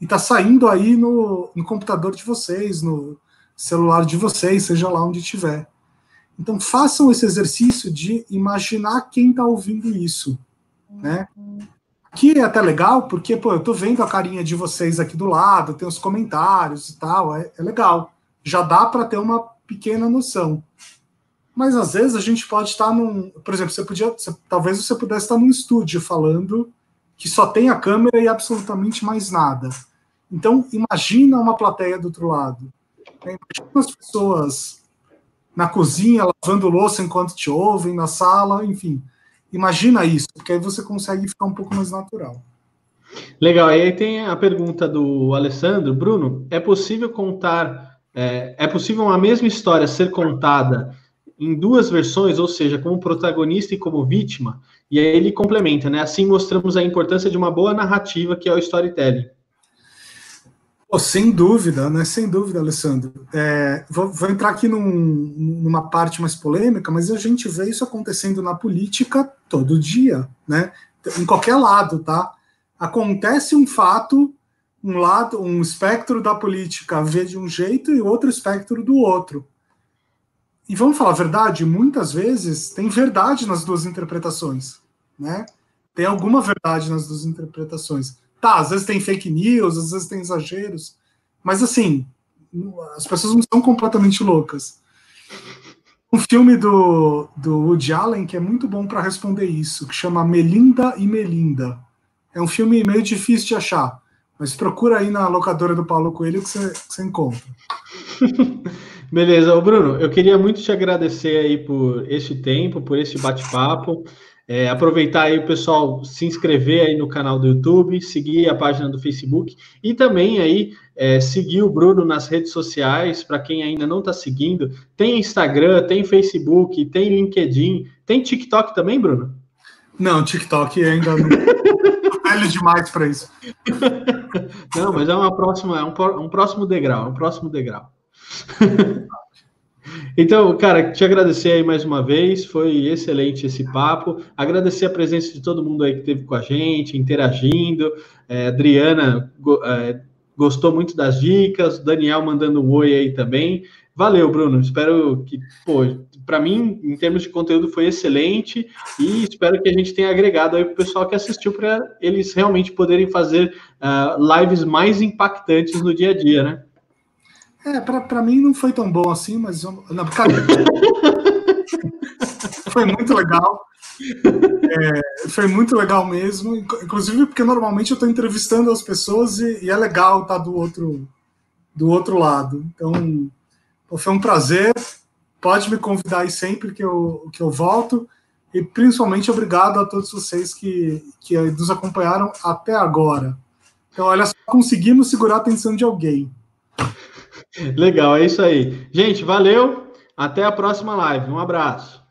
e está saindo aí no, no computador de vocês, no celular de vocês, seja lá onde estiver. Então façam esse exercício de imaginar quem está ouvindo isso, né? Que é até legal, porque pô, eu estou vendo a carinha de vocês aqui do lado, tem os comentários e tal, é, é legal. Já dá para ter uma pequena noção. Mas às vezes a gente pode estar num. Por exemplo, você podia. Você, talvez você pudesse estar num estúdio falando que só tem a câmera e absolutamente mais nada. Então, imagina uma plateia do outro lado. Imagina as pessoas na cozinha lavando louça enquanto te ouvem, na sala, enfim. Imagina isso, porque aí você consegue ficar um pouco mais natural. Legal, aí tem a pergunta do Alessandro. Bruno, é possível contar, é, é possível uma mesma história ser contada em duas versões, ou seja, como protagonista e como vítima, e aí ele complementa, né? Assim mostramos a importância de uma boa narrativa, que é o storytelling. Oh, sem dúvida, né? Sem dúvida, Alessandro. É, vou, vou, entrar aqui num, numa parte mais polêmica, mas a gente vê isso acontecendo na política todo dia, né? Em qualquer lado, tá? Acontece um fato, um lado, um espectro da política vê de um jeito e outro espectro do outro e vamos falar a verdade, muitas vezes tem verdade nas duas interpretações, né? Tem alguma verdade nas duas interpretações. Tá, às vezes tem fake news, às vezes tem exageros, mas assim, as pessoas não são completamente loucas. Um filme do, do Woody Allen que é muito bom para responder isso, que chama Melinda e Melinda. É um filme meio difícil de achar, mas procura aí na locadora do Paulo Coelho que você, encontra. [laughs] Beleza, Ô, Bruno, eu queria muito te agradecer aí por esse tempo, por esse bate-papo. É, aproveitar aí o pessoal se inscrever aí no canal do YouTube, seguir a página do Facebook e também aí é, seguir o Bruno nas redes sociais, para quem ainda não está seguindo. Tem Instagram, tem Facebook, tem LinkedIn, tem TikTok também, Bruno? Não, TikTok ainda não. velho demais para isso. [laughs] Não, mas é uma próxima, é um, um próximo degrau, um próximo degrau. [laughs] Então, cara, te agradecer aí mais uma vez, foi excelente esse papo. Agradecer a presença de todo mundo aí que esteve com a gente, interagindo. É, Adriana é, gostou muito das dicas, Daniel mandando um oi aí também. Valeu, Bruno. Espero que, pô, para mim, em termos de conteúdo, foi excelente e espero que a gente tenha agregado aí para o pessoal que assistiu para eles realmente poderem fazer uh, lives mais impactantes no dia a dia, né? É, para mim não foi tão bom assim, mas não, [laughs] foi muito legal. É, foi muito legal mesmo, inclusive porque normalmente eu estou entrevistando as pessoas e, e é legal estar tá do outro do outro lado. Então, foi um prazer. Pode me convidar aí sempre que eu, que eu volto. E principalmente obrigado a todos vocês que, que nos acompanharam até agora. Então, olha só, conseguimos segurar a atenção de alguém. Legal, é isso aí. Gente, valeu. Até a próxima live. Um abraço.